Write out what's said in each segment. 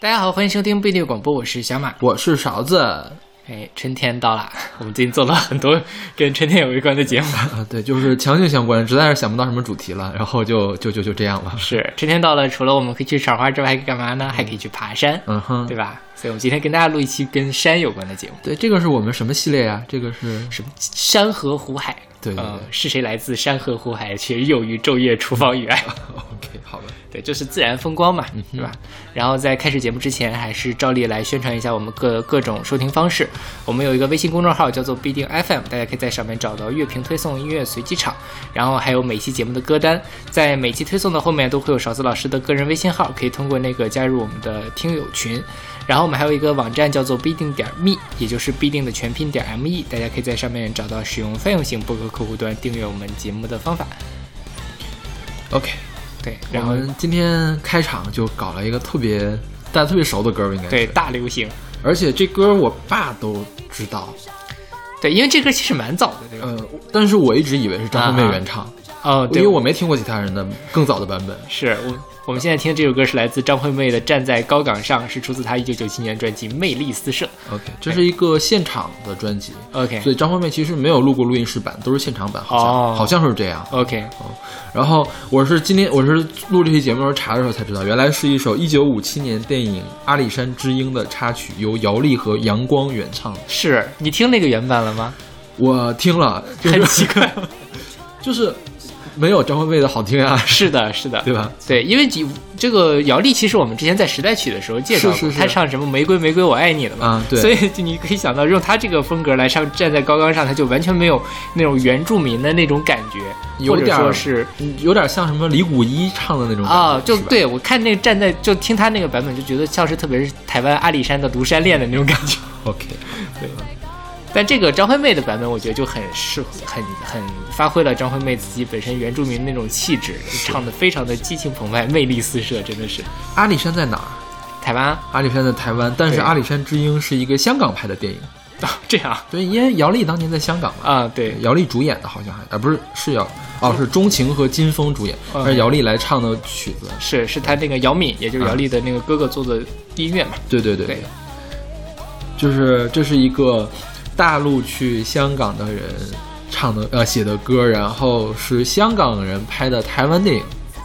大家好，欢迎收听贝利广播，我是小马，我是勺子。哎，春天到了，我们最近做了很多跟春天有关的节目。啊，对，就是强行相关，实在是想不到什么主题了，然后就就就就这样了。是，春天到了，除了我们可以去赏花之外，还可以干嘛呢？还可以去爬山，嗯哼，对吧？所以我们今天跟大家录一期跟山有关的节目。对，这个是我们什么系列啊？这个是什么？山河湖海。对对对，是谁来自山河湖海，却又于昼夜厨房与爱？OK，好的。对，就是自然风光嘛，对吧？然后在开始节目之前，还是照例来宣传一下我们各各种收听方式。我们有一个微信公众号叫做必定 FM，大家可以在上面找到乐评推送、音乐随机场，然后还有每期节目的歌单。在每期推送的后面都会有勺子老师的个人微信号，可以通过那个加入我们的听友群。然后我们还有一个网站叫做必定点 me，也就是必定的全拼点 me，大家可以在上面找到使用泛用型博客客户端订阅我们节目的方法。OK。对，我们今天开场就搞了一个特别大家特别熟的歌，应该对大流行，而且这歌我爸都知道。对，因为这歌其实蛮早的，对吧？呃，但是我一直以为是张惠妹原唱，哦，因为我没听过其他人的更早的版本。是我。我们现在听的这首歌是来自张惠妹的《站在高岗上》，是出自她一九九七年专辑《魅力四射》。OK，这是一个现场的专辑。OK，所以张惠妹其实没有录过录音室版，都是现场版，好像好像是这样。OK，哦，然后我是今天我是录这期节目时候查的时候才知道，原来是一首一九五七年电影《阿里山之鹰》的插曲，由姚丽和阳光原唱。是你听那个原版了吗？我听了，很奇怪，就是。没有张惠妹的好听啊！是的，是的，对吧？对，因为这个姚丽，其实我们之前在时代曲的时候介绍过，她唱什么《玫瑰玫瑰我爱你》的嘛，对。所以你可以想到，用她这个风格来唱《站在高岗上》，她就完全没有那种原住民的那种感觉，有点说是有点像什么李谷一唱的那种啊，就对我看那个站在就听他那个版本，就觉得像是特别是台湾阿里山的庐山恋的那种感觉。OK，对。但这个张惠妹的版本，我觉得就很适合，很很发挥了张惠妹自己本身原住民那种气质，唱的非常的激情澎湃，魅力四射，真的是。阿里山在哪儿？台湾。阿里山在台湾，但是《阿里山之鹰》是一个香港拍的电影啊，这样。对，因为姚丽当年在香港嘛。啊，对，姚丽主演的，好像还啊不是是姚哦是钟情和金峰主演，而姚丽来唱的曲子是是他那个姚敏，也就是姚丽的那个哥哥做的音乐嘛。对对对，就是这是一个。大陆去香港的人唱的呃写的歌，然后是香港人拍的台湾电影，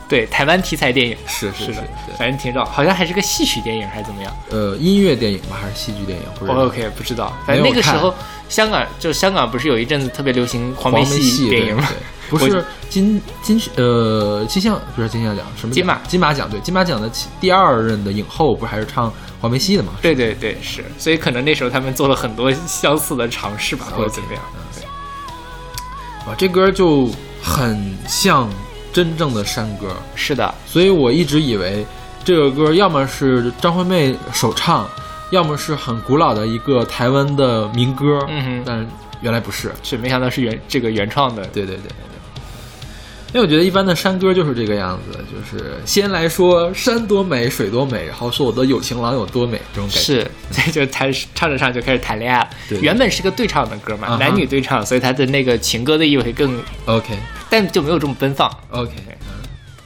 对台湾题材电影是是的，反正挺早，好像还是个戏曲电影还是怎么样？呃，音乐电影吧，还是戏剧电影？不是 OK，不知道。反正那个时候香港就香港不是有一阵子特别流行黄梅戏电影吗？不是金金呃金像不是金像奖什么金马金马奖对金马奖的第二任的影后不是还是唱？黄梅戏的嘛，对对对，是，所以可能那时候他们做了很多相似的尝试吧，或者怎么样。对，哇，这歌就很像真正的山歌。是的，所以我一直以为这个歌要么是张惠妹首唱，要么是很古老的一个台湾的民歌。嗯哼，但原来不是，是没想到是原这个原创的。对对对。因为我觉得一般的山歌就是这个样子，就是先来说山多美，水多美，然后说我的有情郎有多美，这种感觉是，所以就谈唱着唱就开始谈恋爱了。原本是个对唱的歌嘛，男女对唱，所以他的那个情歌的意味更 OK，但就没有这么奔放。OK，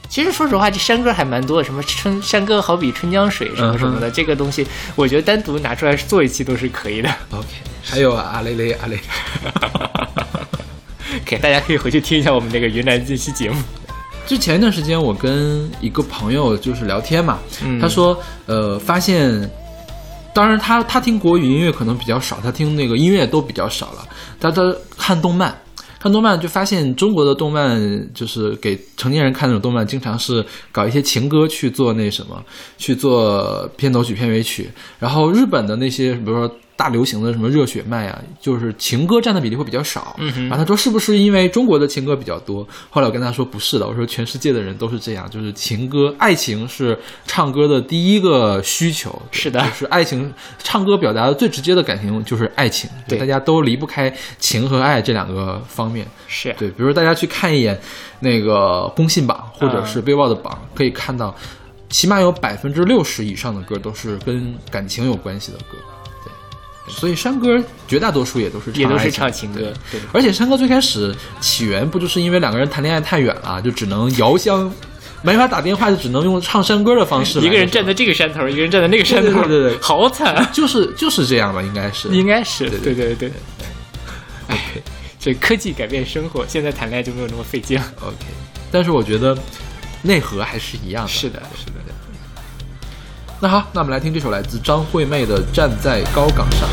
其实说实话，这山歌还蛮多的，什么春山歌好比春江水什么什么的，这个东西我觉得单独拿出来做一期都是可以的。OK，还有阿雷雷阿雷。OK，大家可以回去听一下我们那个云南这期节目。就前一段时间，我跟一个朋友就是聊天嘛，他说，呃，发现，当然他他听国语音乐可能比较少，他听那个音乐都比较少了，他他看动漫，看动漫就发现中国的动漫就是给成年人看那种动漫，经常是搞一些情歌去做那什么，去做片头曲、片尾曲，然后日本的那些，比如说。大流行的什么热血漫啊，就是情歌占的比例会比较少。嗯然后他说是不是因为中国的情歌比较多？后来我跟他说不是的，我说全世界的人都是这样，就是情歌、爱情是唱歌的第一个需求。是的，就是爱情唱歌表达的最直接的感情就是爱情。对，大家都离不开情和爱这两个方面。是对，比如大家去看一眼那个公信榜或者是 Billboard 的榜，可以看到起码有百分之六十以上的歌都是跟感情有关系的歌。所以山歌绝大多数也都是也都是唱情歌，对。而且山歌最开始起源不就是因为两个人谈恋爱太远了，就只能遥相没法打电话，就只能用唱山歌的方式。一个人站在这个山头，一个人站在那个山头，对对对，好惨，就是就是这样吧，应该是，应该是，对对对对。哎，这科技改变生活，现在谈恋爱就没有那么费劲了。OK，但是我觉得内核还是一样的。是的，是的。那好，那我们来听这首来自张惠妹的《站在高岗上》。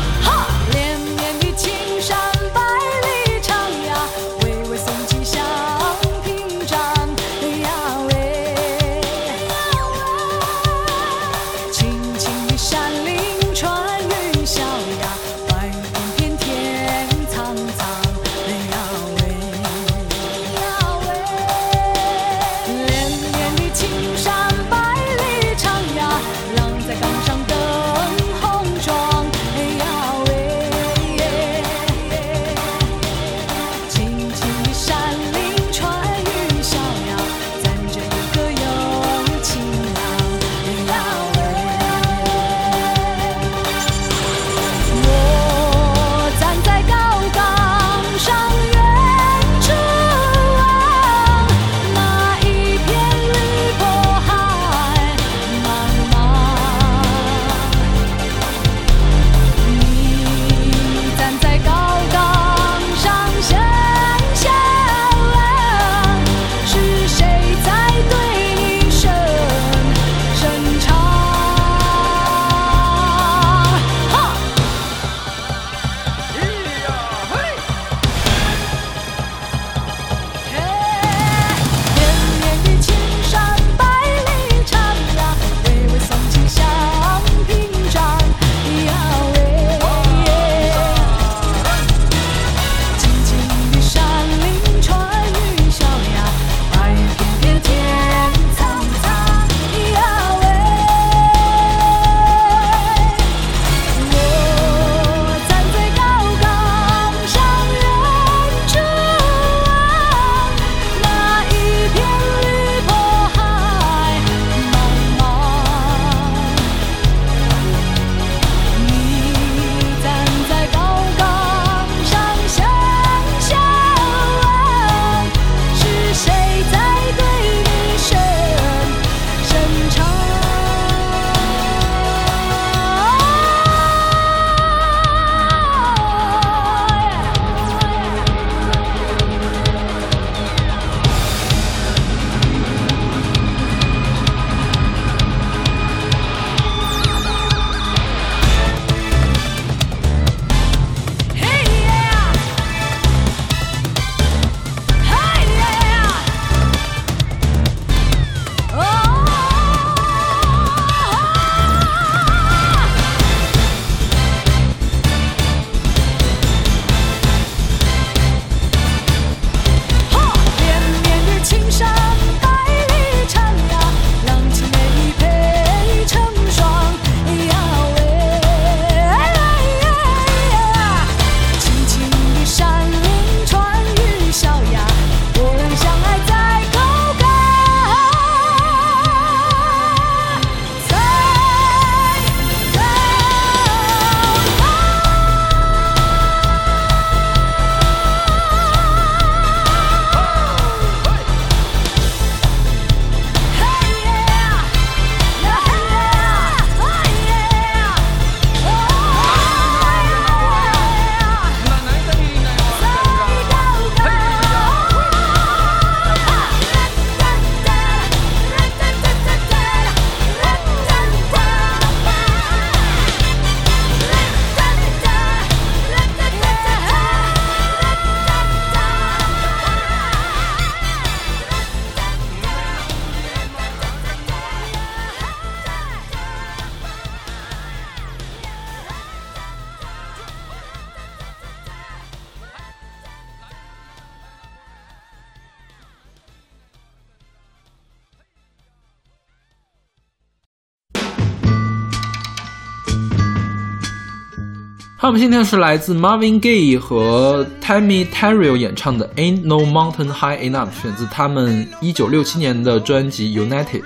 今天是来自 Marvin Gaye 和 Tammy Terrell 演唱的《Ain't No Mountain High Enough》，选自他们一九六七年的专辑《United》。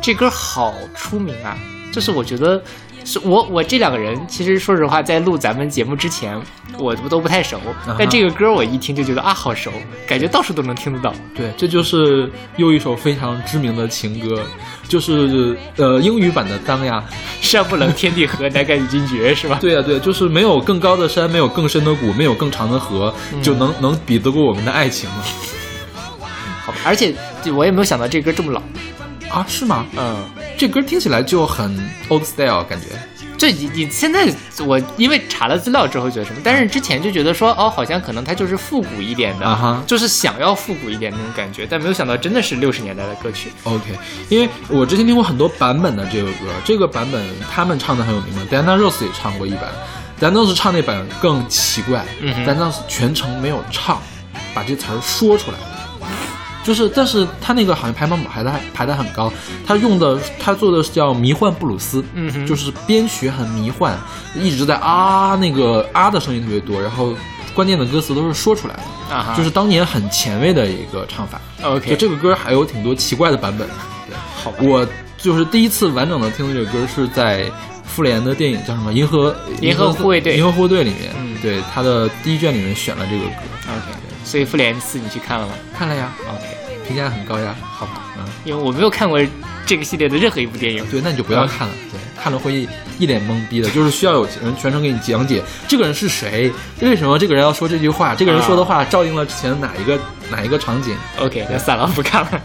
这歌好出名啊！就是我觉得是我我这两个人，其实说实话，在录咱们节目之前，我都不太熟。但这个歌我一听就觉得啊，好熟，感觉到处都能听得到。对，这就是又一首非常知名的情歌，就是呃英语版的《当》呀，山不冷，天地合，乃敢与君绝，是吧？对呀，对，就是没有更高的山，没有更深的谷，没有更长的河，就能能比得过我们的爱情吗。好吧，而且我也没有想到这歌这么老。啊，是吗？嗯，这歌听起来就很 old style 感觉。这你你现在我因为查了资料之后觉得什么？但是之前就觉得说哦，好像可能它就是复古一点的，啊哈，就是想要复古一点那种感觉，但没有想到真的是六十年代的歌曲。OK，因为我之前听过很多版本的这个歌，这个版本他们唱的很有名嘛，Diana Ross 也唱过一版，Diana Ross 唱那版更奇怪，Diana Rose 全程没有唱，把这词儿说出来。就是，但是他那个好像排行榜排的排的很高，他用的他做的是叫迷幻布鲁斯，嗯，就是编曲很迷幻，一直在啊那个啊的声音特别多，然后关键的歌词都是说出来的，啊，就是当年很前卫的一个唱法。OK，就这个歌还有挺多奇怪的版本。对，好吧，我就是第一次完整的听这个歌是在复联的电影叫什么《银河银河护卫队》银河护卫队里面，嗯，对，他的第一卷里面选了这个歌。OK。所以复联四你去看了吗？看了呀，OK，评价很高呀。好吧，嗯，因为我没有看过这个系列的任何一部电影。对，那你就不要看了。对，看了会一脸懵逼的，就是需要有人全程给你讲解这个人是谁，为什么这个人要说这句话，这个人说的话照应了之前哪一个哪一个场景。OK，那算了，不看了。OK。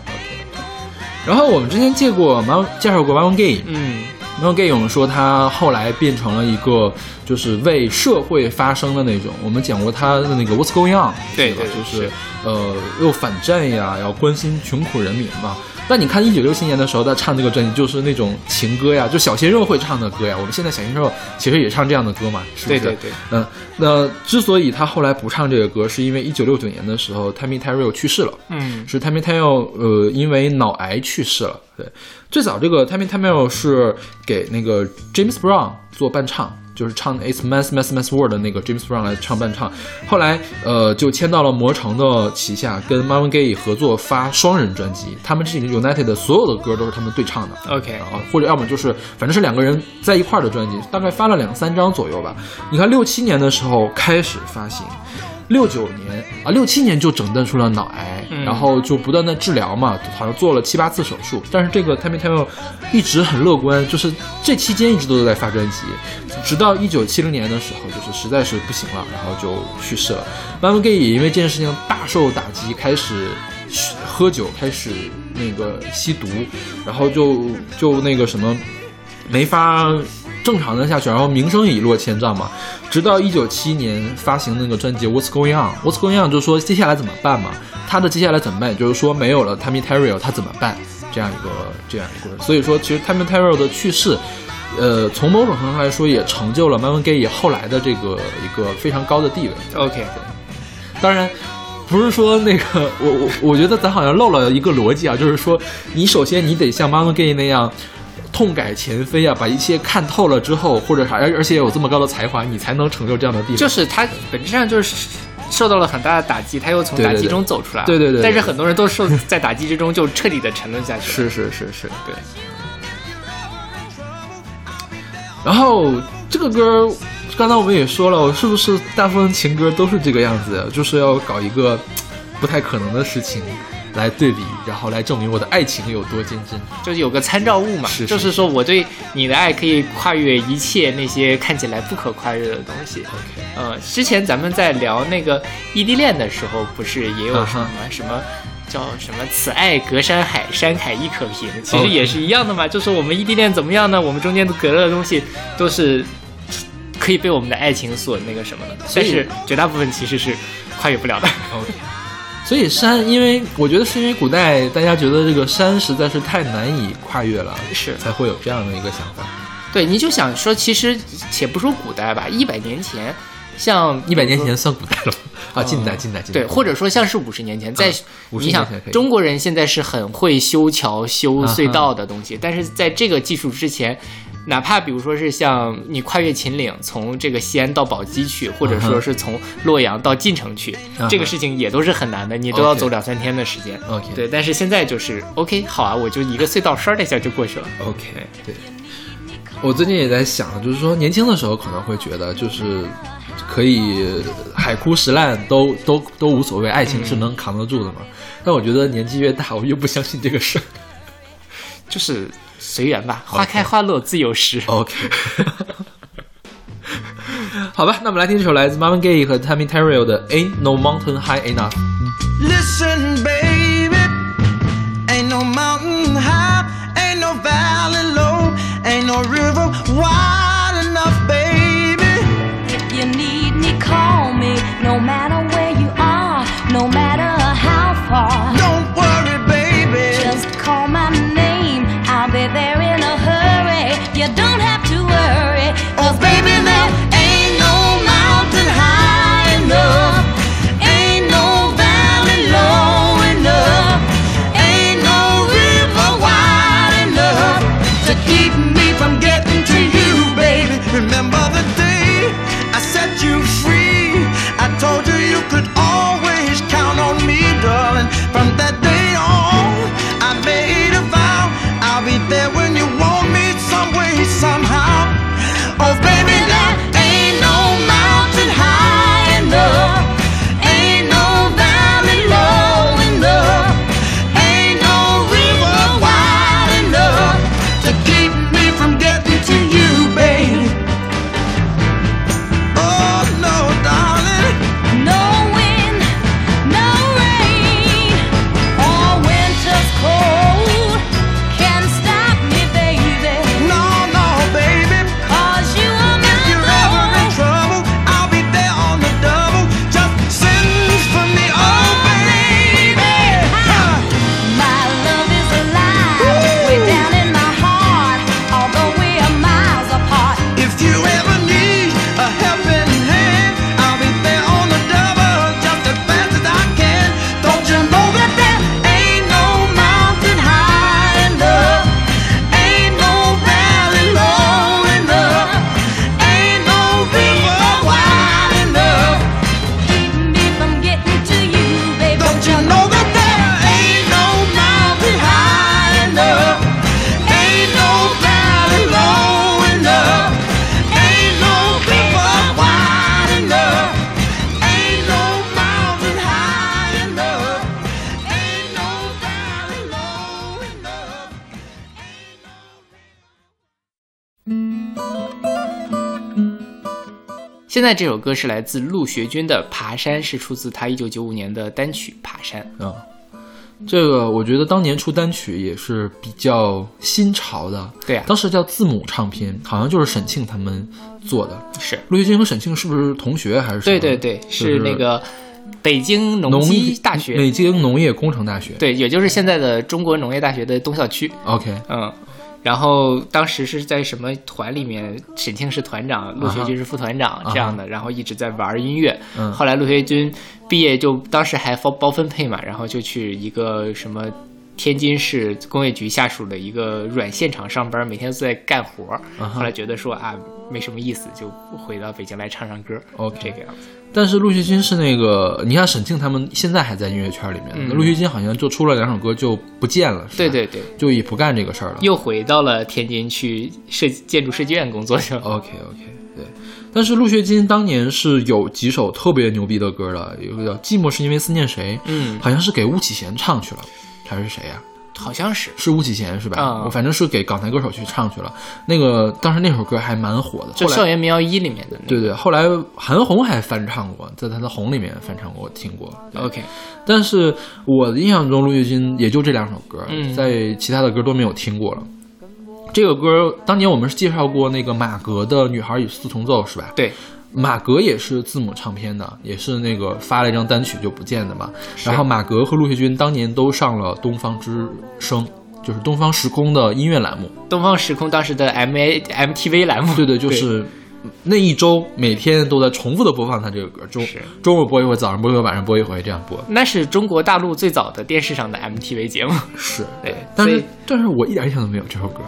然后我们之前借过马介绍过 Marvin Gaye，嗯。然后 Gay 勇说，他后来变成了一个就是为社会发声的那种。我们讲过他的那个 What's Going On，对对，就是呃，又反战呀，要关心穷苦人民嘛。那你看一九六七年的时候，他唱这个专辑就是那种情歌呀，就小鲜肉会唱的歌呀。我们现在小鲜肉其实也唱这样的歌嘛，是不是？对对对。嗯，那之所以他后来不唱这个歌，是因为一九六九年的时候，Tammy Terrell 去世了。嗯，是 Tammy Terrell 呃，因为脑癌去世了。对，最早这个 Tammy Terrell 是给那个 James Brown 做伴唱。就是唱《It's Mess Mess Mess World》的那个 James Brown 来唱伴唱，后来呃就签到了魔城的旗下，跟 Marvin Gaye 合作发双人专辑。他们这 United 的所有的歌都是他们对唱的。OK 啊，或者要么就是反正是两个人在一块儿的专辑，大概发了两三张左右吧。你看六七年的时候开始发行。六九年啊，六七年就诊断出了脑癌，然后就不断的治疗嘛，好像做了七八次手术。但是这个 Tammy Terrell 一直很乐观，就是这期间一直都在发专辑，直到一九七零年的时候，就是实在是不行了，然后就去世了。Marvin Gaye 也因为这件事情大受打击，开始喝酒，开始那个吸毒，然后就就那个什么，没法。正常的下去，然后名声一落千丈嘛。直到一九七年发行那个专辑《What's Going On》，《What's Going On》就是说接下来怎么办嘛？他的接下来怎么办？就是说没有了 Tammy Terrell，他怎么办？这样一个这样一个。所以说，其实 Tammy Terrell 的去世，呃，从某种程度上来说，也成就了 Marvin Gaye 后来的这个一个非常高的地位。OK，当然不是说那个我我我觉得咱好像漏了一个逻辑啊，就是说你首先你得像 Marvin Gaye 那样。痛改前非啊，把一切看透了之后，或者啥，而而且有这么高的才华，你才能成就这样的地位。就是他本质上就是受到了很大的打击，他又从打击中走出来。对对对。但是很多人都受在打击之中就彻底的沉沦下去。是是是是，对。然后这个歌，刚才我们也说了，是不是大部分情歌都是这个样子？就是要搞一个不太可能的事情。来对比，然后来证明我的爱情有多坚贞，就是有个参照物嘛。是，就是说我对你的爱可以跨越一切那些看起来不可跨越的东西。OK，呃，之前咱们在聊那个异地恋的时候，不是也有什么什么叫什么“此爱隔山海，山海亦可平”，其实也是一样的嘛。就是我们异地恋怎么样呢？我们中间的隔了的东西都是可以被我们的爱情所那个什么的，但是绝大部分其实是跨越不了的。所以山，因为我觉得是因为古代大家觉得这个山实在是太难以跨越了，是才会有这样的一个想法。对，你就想说，其实且不说古代吧，一百年前，像一百年前算古代了啊，近代，近代，近代。对，或者说像是五十年前，在你想，中国人现在是很会修桥、修隧道的东西，但是在这个技术之前。哪怕比如说是像你跨越秦岭，从这个西安到宝鸡去，或者说是从洛阳到晋城去，这个事情也都是很难的，你都要走两三天的时间。OK，对，但是现在就是 OK，好啊，我就一个隧道刷的一下就过去了。OK，对。我最近也在想，就是说年轻的时候可能会觉得就是可以海枯石烂都都都无所谓，爱情是能扛得住的嘛。但我觉得年纪越大，我越不相信这个事儿。就是随缘吧，花开花落自有时。OK，好吧，那我们来听这首来自 Marvin Gaye 和 Tammy Terrell 的《Ain't No Mountain High Enough》。Listen, baby, ain't no mountain high, ain't no valley low, ain't no river wide 现在这首歌是来自陆学军的《爬山》，是出自他一九九五年的单曲《爬山》。啊，这个我觉得当年出单曲也是比较新潮的。对啊当时叫字母唱片，好像就是沈庆他们做的。是陆学军和沈庆是不是同学还是什么？对对对，就是那个北京农农机大学，北京农业工程大学。对，也就是现在的中国农业大学的东校区。，OK，嗯，然后当时是在什么团里面，沈庆是团长，陆学军是副团长这样的，然后一直在玩音乐。嗯后来陆学军毕业就当时还包包分配嘛，然后就去一个什么。天津市工业局下属的一个软线厂上班，每天都在干活后来觉得说啊，没什么意思，就回到北京来唱唱歌。OK 这个样子。但是陆学军是那个，你看沈庆他们现在还在音乐圈里面，嗯那陆学军好像就出了两首歌就不见了，对对对，就也不干这个事儿了。又回到了天津去设建筑设计院工作去了。OK OK，对。但是陆学军当年是有几首特别牛逼的歌的，有个叫《寂寞是因为思念谁》，嗯，好像是给巫启贤唱去了，还是谁呀、好像是。是巫启贤是吧？反正是给港台歌手去唱去了。那个当时那首歌还蛮火的，就《校园民谣一》里面的那个。对对，后来韩红还翻唱过，在他的《红》里面翻唱过，我听过。OK，但是我的印象中，陆玉军也就这两首歌，嗯在其他的歌都没有听过了。这个歌当年我们是介绍过那个马格的《女孩与四重奏》是吧？对，马格也是字母唱片的，也是那个发了一张单曲就不见的嘛。然后马格和陆学军当年都上了东方之声，就是东方时空的音乐栏目。东方时空当时的 M A M T V 栏目。对对，就是那一周每天都在重复的播放他这个歌，中是中午播一回，早上播一回，晚上播一回，这样播。那是中国大陆最早的电视上的 M T V 节目。是，对，但是但是我一点印象都没有这首歌。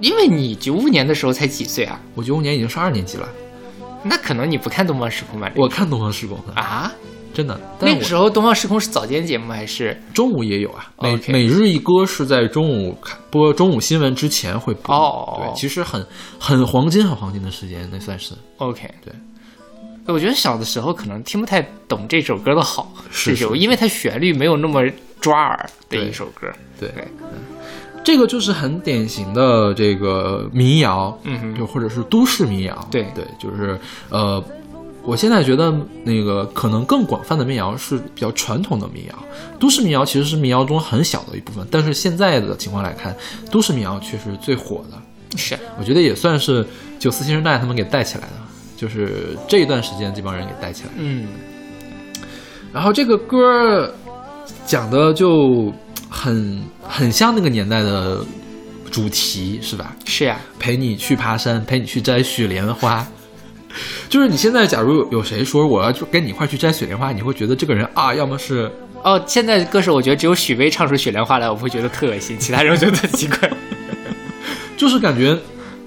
因为你九五年的时候才几岁啊？我九五年已经上二年级了，那可能你不看东方时空吧？我看东方时空，啊，真的。那个时候东方时空是早间节目还是？中午也有啊，每每日一歌是在中午看播中午新闻之前会播。哦对，其实很很黄金很黄金的时间，那算是 OK，对。我觉得小的时候可能听不太懂这首歌的好，是这首，是因为它旋律没有那么抓耳的一首歌。对对这个就是很典型的这个民谣，嗯哼就或者是都市民谣。对对，就是呃，我现在觉得那个可能更广泛的民谣是比较传统的民谣，都市民谣其实是民谣中很小的一部分，但是现在的情况来看，都市民谣确实最火的。是，我觉得也算是九四新生代他们给带起来的，就是这一段时间这帮人给带起来。嗯，然后这个歌儿讲的就很很像那个年代的主题，是吧？是呀，陪你去爬山，陪你去摘雪莲花。就是你现在，假如有有谁说我要就跟你一块去摘雪莲花，你会觉得这个人啊，要么是哦，现在歌手我觉得只有许巍唱出雪莲花来，我会觉得特恶心，其他人我觉得特奇怪。就是感觉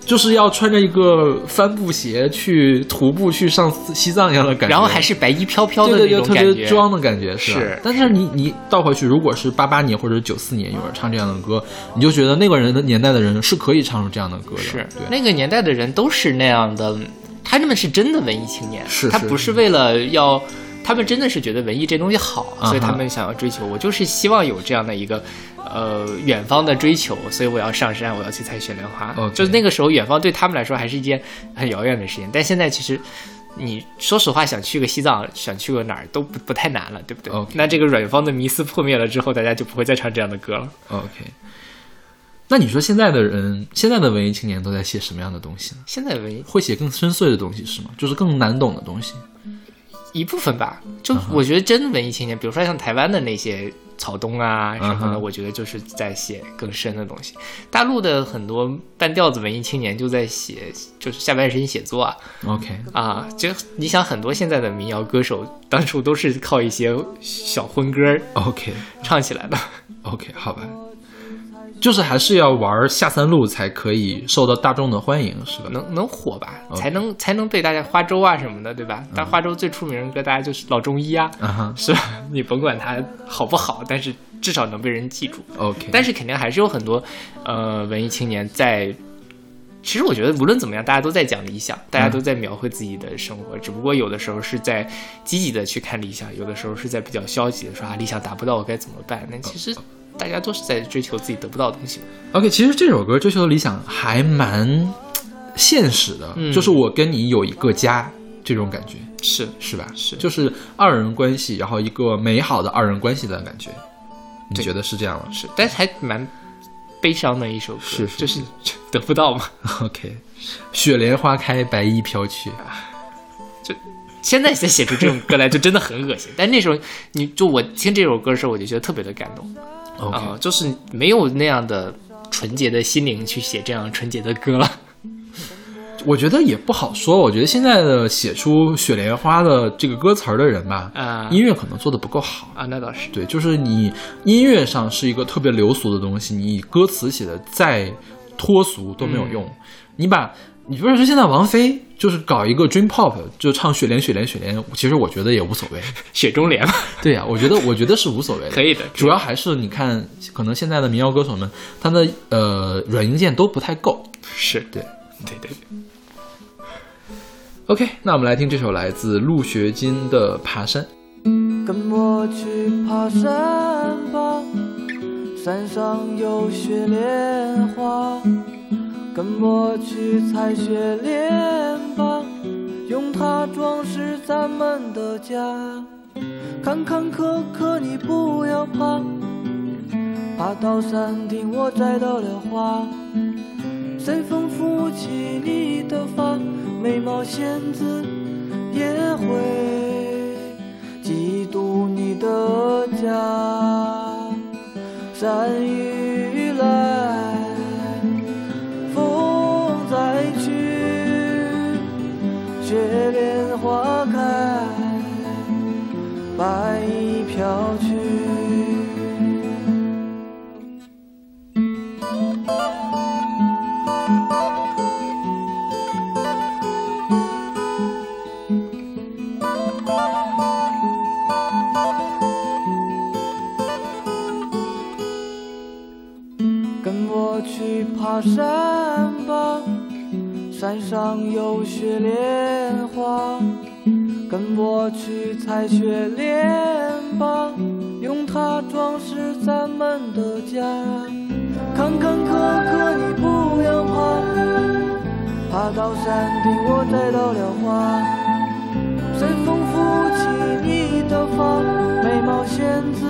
就是要穿着一个帆布鞋去徒步去上西藏一样的感觉，然后还是白衣飘飘的对对对，特那种感觉，别装的感觉是但是你你倒回去，如果是八八年或者九四年有人唱这样的歌，你就觉得那个人的年代的人是可以唱出这样的歌的。是对，那个年代的人都是那样的，他们是真的文艺青年，是是他不是为了要，他们真的是觉得文艺这东西好，所以他们想要追求。我就是希望有这样的一个。呃，远方的追求，所以我要上山，我要去采雪莲花。就是那个时候，远方对他们来说还是一件很遥远的事情。但现在其实，你说实话，想去个西藏，想去个哪儿都不不太难了，对不对那这个远方的迷思破灭了之后，大家就不会再唱这样的歌了。OK。那你说现在的人，现在的文艺青年都在写什么样的东西呢？现在文艺会写更深邃的东西是吗？就是更难懂的东西。一部分吧，就我觉得真的文艺青年，比如说像台湾的那些草东啊什么的，我觉得就是在写更深的东西。大陆的很多半吊子文艺青年就在写，就是下半身写作啊。OK，啊，就你想很多现在的民谣歌手，当初都是靠一些小荤歌 OK 唱起来的。OK，好吧，就是还是要玩下三路才可以受到大众的欢迎，是吧？能能火吧才能才能被大家花粥啊什么的，对吧？但花粥最出名的歌，大家就是老中医啊，是吧？你甭管它好不好，但是至少能被人记住。，OK，但是肯定还是有很多呃文艺青年在。其实我觉得无论怎么样，大家都在讲理想，大家都在描绘自己的生活，只不过有的时候是在积极的去看理想，有的时候是在比较消极的说啊理想达不到我该怎么办？那其实大家都是在追求自己得不到的东西嘛。OK，其实这首歌追求的理想还蛮现实的，嗯就是我跟你有一个家这种感觉，是是吧？是就是二人关系，然后一个美好的二人关系的感觉，你觉得是这样吗是，但是还蛮悲伤的一首歌，是是就是 得不到嘛。？OK，雪莲花开，白衣飘去，就现在再写出这种歌来，就真的很恶心。但那时候，你就我听这首歌的时候，我就觉得特别的感动。啊、就是没有那样的纯洁的心灵去写这样纯洁的歌了。我觉得也不好说。我觉得现在的写出雪莲花的这个歌词儿的人吧，啊音乐可能做的不够好。啊，那倒是。对，就是你音乐上是一个特别流俗的东西，你歌词写的再脱俗都没有用。你把你不是说现在王菲就是搞一个 dream pop，就唱雪莲雪莲雪莲，其实我觉得也无所谓。雪中莲嘛，对呀、我觉得我觉得是无所谓的，可以的主要还是你看，可能现在的民谣歌手们，他的呃软硬件都不太够。是对对对对，OK，那我们来听这首来自陆学金的《爬山》。跟我去爬山吧，山上有雪莲花。跟我去采雪莲吧，用它装饰咱们的家。坎坎坷坷你不要怕，爬到山顶我摘到了花。随风拂起你的发，眉毛仙子也会嫉妒你的家。山雨来，雪莲花开，白衣飘去。跟我去爬山吧。山上有雪莲花。跟我去采雪莲吧，用它装饰咱们的家。坎坎坷坷你不要怕，爬到山顶我摘到了花。随风拂起你的发，美貌仙子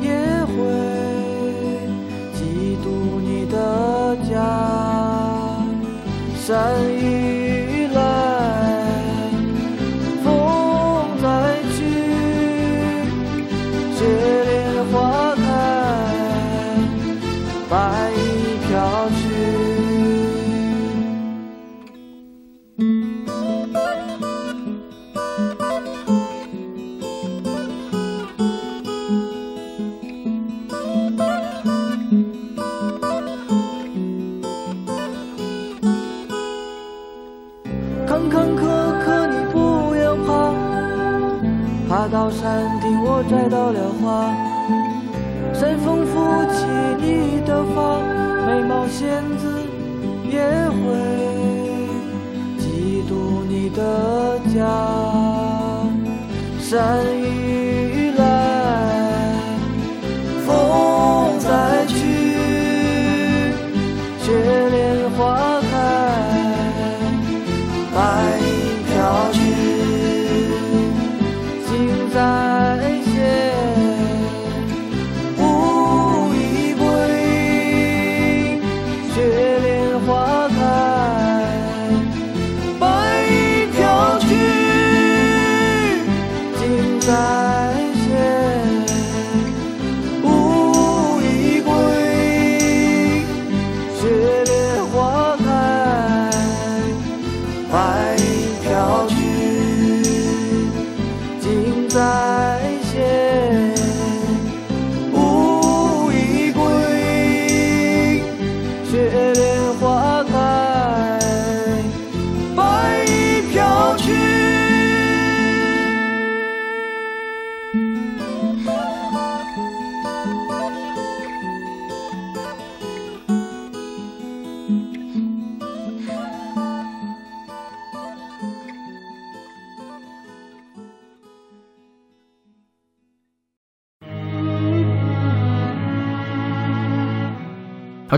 也会嫉妒你的家。难以山顶我摘到了花。山风拂起你的发，美貌仙子也会嫉妒你的家。山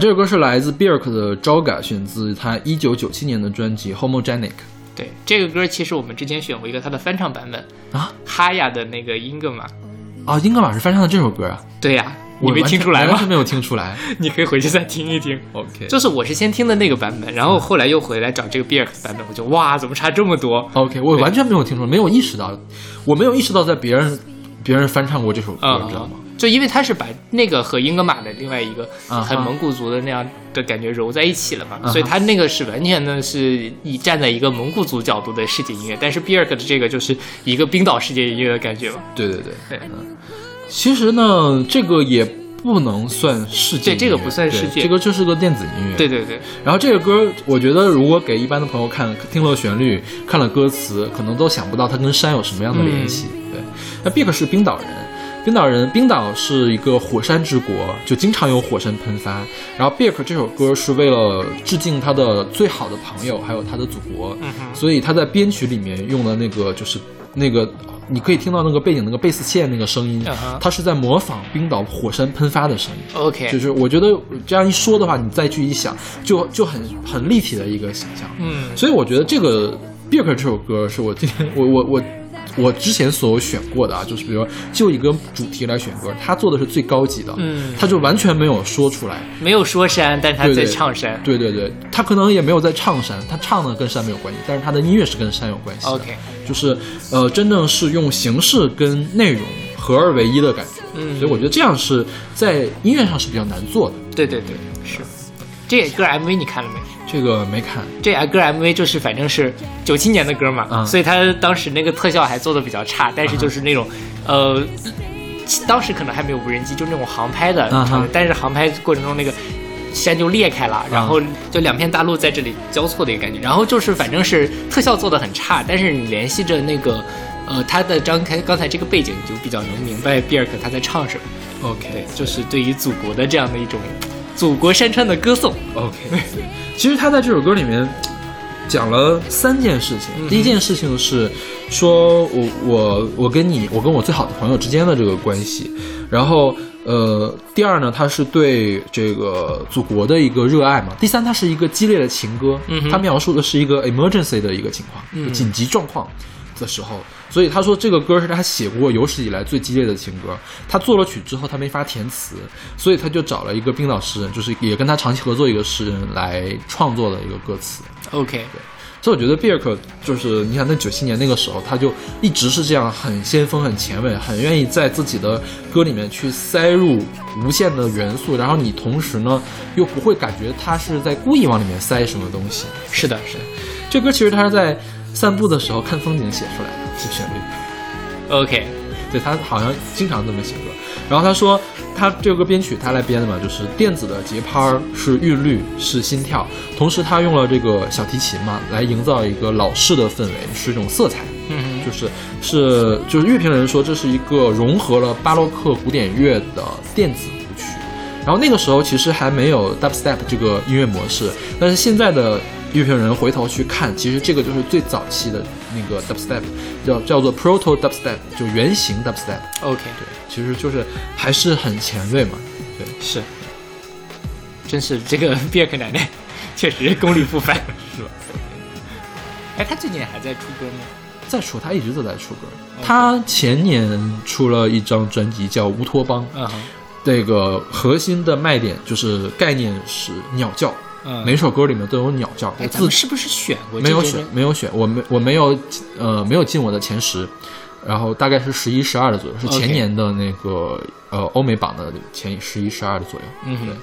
这首歌是来自 Björk 的《Joga》，选自他一九九七年的专辑《Homogenic》对这个歌，其实我们之前选过一个他的翻唱版本，啊哈雅的那个英格玛。啊，英格玛是翻唱的这首歌啊，对呀、你没听出来吗？完全没有听出来。你可以回去再听一听。OK，就是我是先听的那个版本，然后后来又回来找这个 Björk 的版本，我就哇，怎么差这么多？OK，我完全没有听出来，没有意识到，我没有意识到在别人别人翻唱过这首歌，知道吗？就因为他是把那个和英格玛的另外一个很蒙古族的那样的感觉揉在一起了嘛，所以他那个是完全的是以站在一个蒙古族角度的世界音乐，但是 Björk 的这个就是一个冰岛世界音乐的感觉嘛。对对对。对，其实呢，这个也不能算世界，对这个不算世界。这个就是个电子音乐。对对对，然后这个歌，我觉得如果给一般的朋友看，听了旋律，看了歌词，可能都想不到它跟山有什么样的联系。对，那 Big 是冰岛人，冰岛人，冰岛是一个火山之国，就经常有火山喷发。然后 b i k 这首歌是为了致敬他的最好的朋友，还有他的祖国，嗯，所以他在编曲里面用的那个就是那个。你可以听到那个背景那个贝斯线那个声音嗯哼，它是在模仿冰岛火山喷发的声音。OK，就是我觉得这样一说的话，你再去一想，就就很很立体的一个形象。嗯所以我觉得这个 Birk 这首歌是我今天我我我我之前所有选过的啊，就是比如说就一个主题来选歌，他做的是最高级的，嗯他就完全没有说出来。没有说山，但是他在唱山。对对对，他可能也没有在唱山，他唱的跟山没有关系，但是他的音乐是跟山有关系的。OK，就是呃，真正是用形式跟内容合二为一的感觉。嗯所以我觉得这样是在音乐上是比较难做的。对对对，是。这歌 MV 你看了没？这个没看，这歌 MV 就是反正是九七年的歌嘛，嗯所以他当时那个特效还做的比较差，但是就是那种，呃，当时可能还没有无人机，就那种航拍的但是航拍过程中那个山就裂开了，然后就两片大陆在这里交错的一个感觉，然后就是反正是特效做的很差，但是你联系着那个。呃，他的张开刚才这个背景，你就比较能明白比尔克他在唱什么。OK，就是对于祖国的这样的一种祖国山川的歌颂。OK，其实他在这首歌里面讲了三件事情。第一件事情是说我我我跟你我跟我最好的朋友之间的这个关系，然后呃，第二呢，他是对这个祖国的一个热爱嘛。第三，它是一个激烈的情歌，它描述的是一个 emergency 的一个情况，嗯紧急状况。的时候，所以他说这个歌是他写过有史以来最激烈的情歌。他做了曲之后，他没法填词，所以他就找了一个冰岛诗人，就是也跟他长期合作一个诗人来创作的一个歌词。OK，对所以我觉得比尔克就是你想，在九七年那个时候，他就一直是这样很先锋、很前卫，很愿意在自己的歌里面去塞入无限的元素，然后你同时呢又不会感觉他是在故意往里面塞什么东西。是的，是的。这歌其实他是在散步的时候看风景写出来的，这旋律。OK，对他好像经常这么写歌。然后他说，他这个编曲他来编的嘛，就是电子的节拍儿是韵律是心跳，同时他用了这个小提琴嘛，来营造一个老式的氛围，是一种色彩。嗯就是是就是乐评人说这是一个融合了巴洛克古典乐的电子舞曲。然后那个时候其实还没有 dubstep 这个音乐模式，但是现在的乐评人回头去看，其实这个就是最早期的那个 dubstep，叫叫做 proto dubstep，就原型 dubstep。，OK，对，其实就是还是很前卫嘛。对，是，真是这个 比尔克奶奶确实功力不凡，是吧？哎，他最近还在出歌吗？在出他一直都在出歌，他前年出了一张专辑叫《乌托邦》，嗯哼，这个核心的卖点就是概念是鸟叫，嗯，每首歌里面都有鸟叫，自咱们是不是选过？没有选，没有选，我没我没有呃没有进我的前十，然后大概是十一、十二的左右，是前年的那个呃欧美榜的前十一、十二的左右。嗯哼对，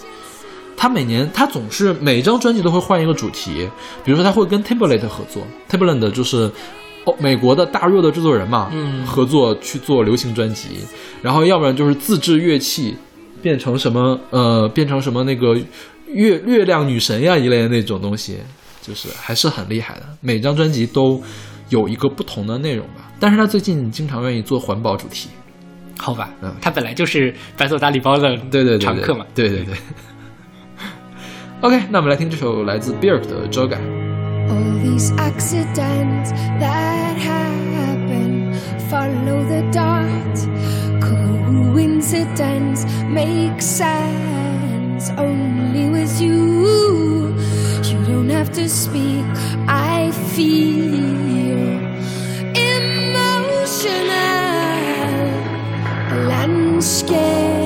他每年他总是每一张专辑都会换一个主题，比如说他会跟 Timberlake 合作，Timberlake 就是。哦，美国的大热的制作人嘛，嗯合作去做流行专辑，然后要不然就是自制乐器，变成什么呃，变成什么那个月月亮女神呀一类的那种东西，就是还是很厉害的。每张专辑都有一个不同的内容吧，但是他最近经常愿意做环保主题，好吧嗯，他本来就是白色大礼包的对对对对常客嘛。对对对。OK，那我们来听这首来自 Björk 的《遮盖》。All these accidents that happen follow the dot. Coincidence makes sense only with you. You don't have to speak. I feel emotional landscapes.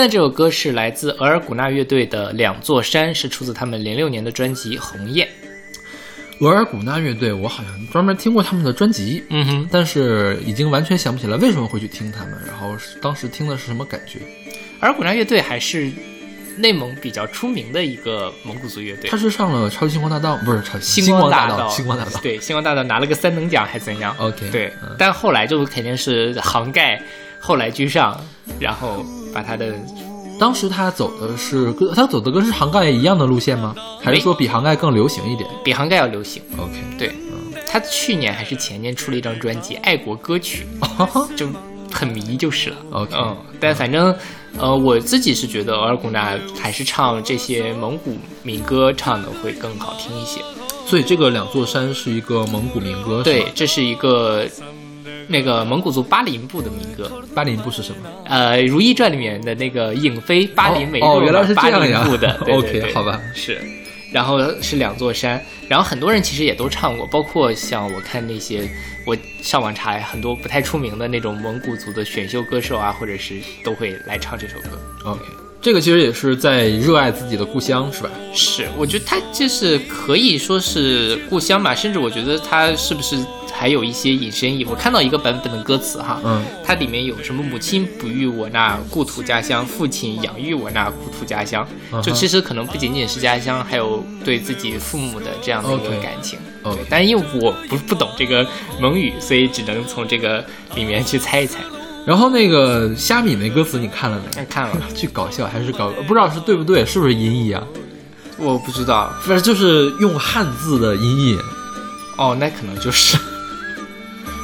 现在这首歌是来自额尔古纳乐队的《两座山》，是出自他们零六年的专辑《鸿雁》。额尔古纳乐队，我好像专门听过他们的专辑，嗯哼，但是已经完全想不起来为什么会去听他们，然后当时听的是什么感觉。额尔古纳乐队还是内蒙比较出名的一个蒙古族乐队他。是上了《超级星光大道》，不是《超级星光大道，星光大道。对，星光大道拿了个三等奖还怎样 OK，对嗯，但后来就肯定是杭盖后来居上，然后把他的当时他走的是跟他走的跟是杭盖一样的路线吗？还是说比杭盖更流行一点比杭盖要流行。？OK，对，他去年还是前年出了一张专辑《爱国歌曲》，就很迷就是了。OK 嗯，但反正呃，我自己是觉得额尔古纳还是唱这些蒙古民歌唱的会更好听一些。所以这个两座山是一个蒙古民歌，对，这是一个那个蒙古族巴林部的民歌。巴林部是什么？呃，《如懿传》里面的那个影妃巴林美哦原来是这样呀巴林部的 对对 OK，好吧是。然后是两座山，然后很多人其实也都唱过，包括像我看那些我上网查很多不太出名的那种蒙古族的选秀歌手啊，或者是都会来唱这首歌。OK，这个其实也是在热爱自己的故乡，是吧？是，我觉得他就是可以说是故乡吧，甚至我觉得他是不是还有一些引申义？我看到一个版本的歌词哈，嗯，它里面有什么母亲哺育我那故土家乡，父亲养育我那故土家乡，嗯就其实可能不仅仅是家乡，还有对自己父母的这样的一个感情。OK 对，但因为我不不懂这个蒙语，所以只能从这个里面去猜一猜。然后那个虾米那歌词你看了没？哎看了，巨搞笑，还是搞不知道是对不对，是不是音译啊？我不知道反正就是用汉字的音译。哦，那可能就是。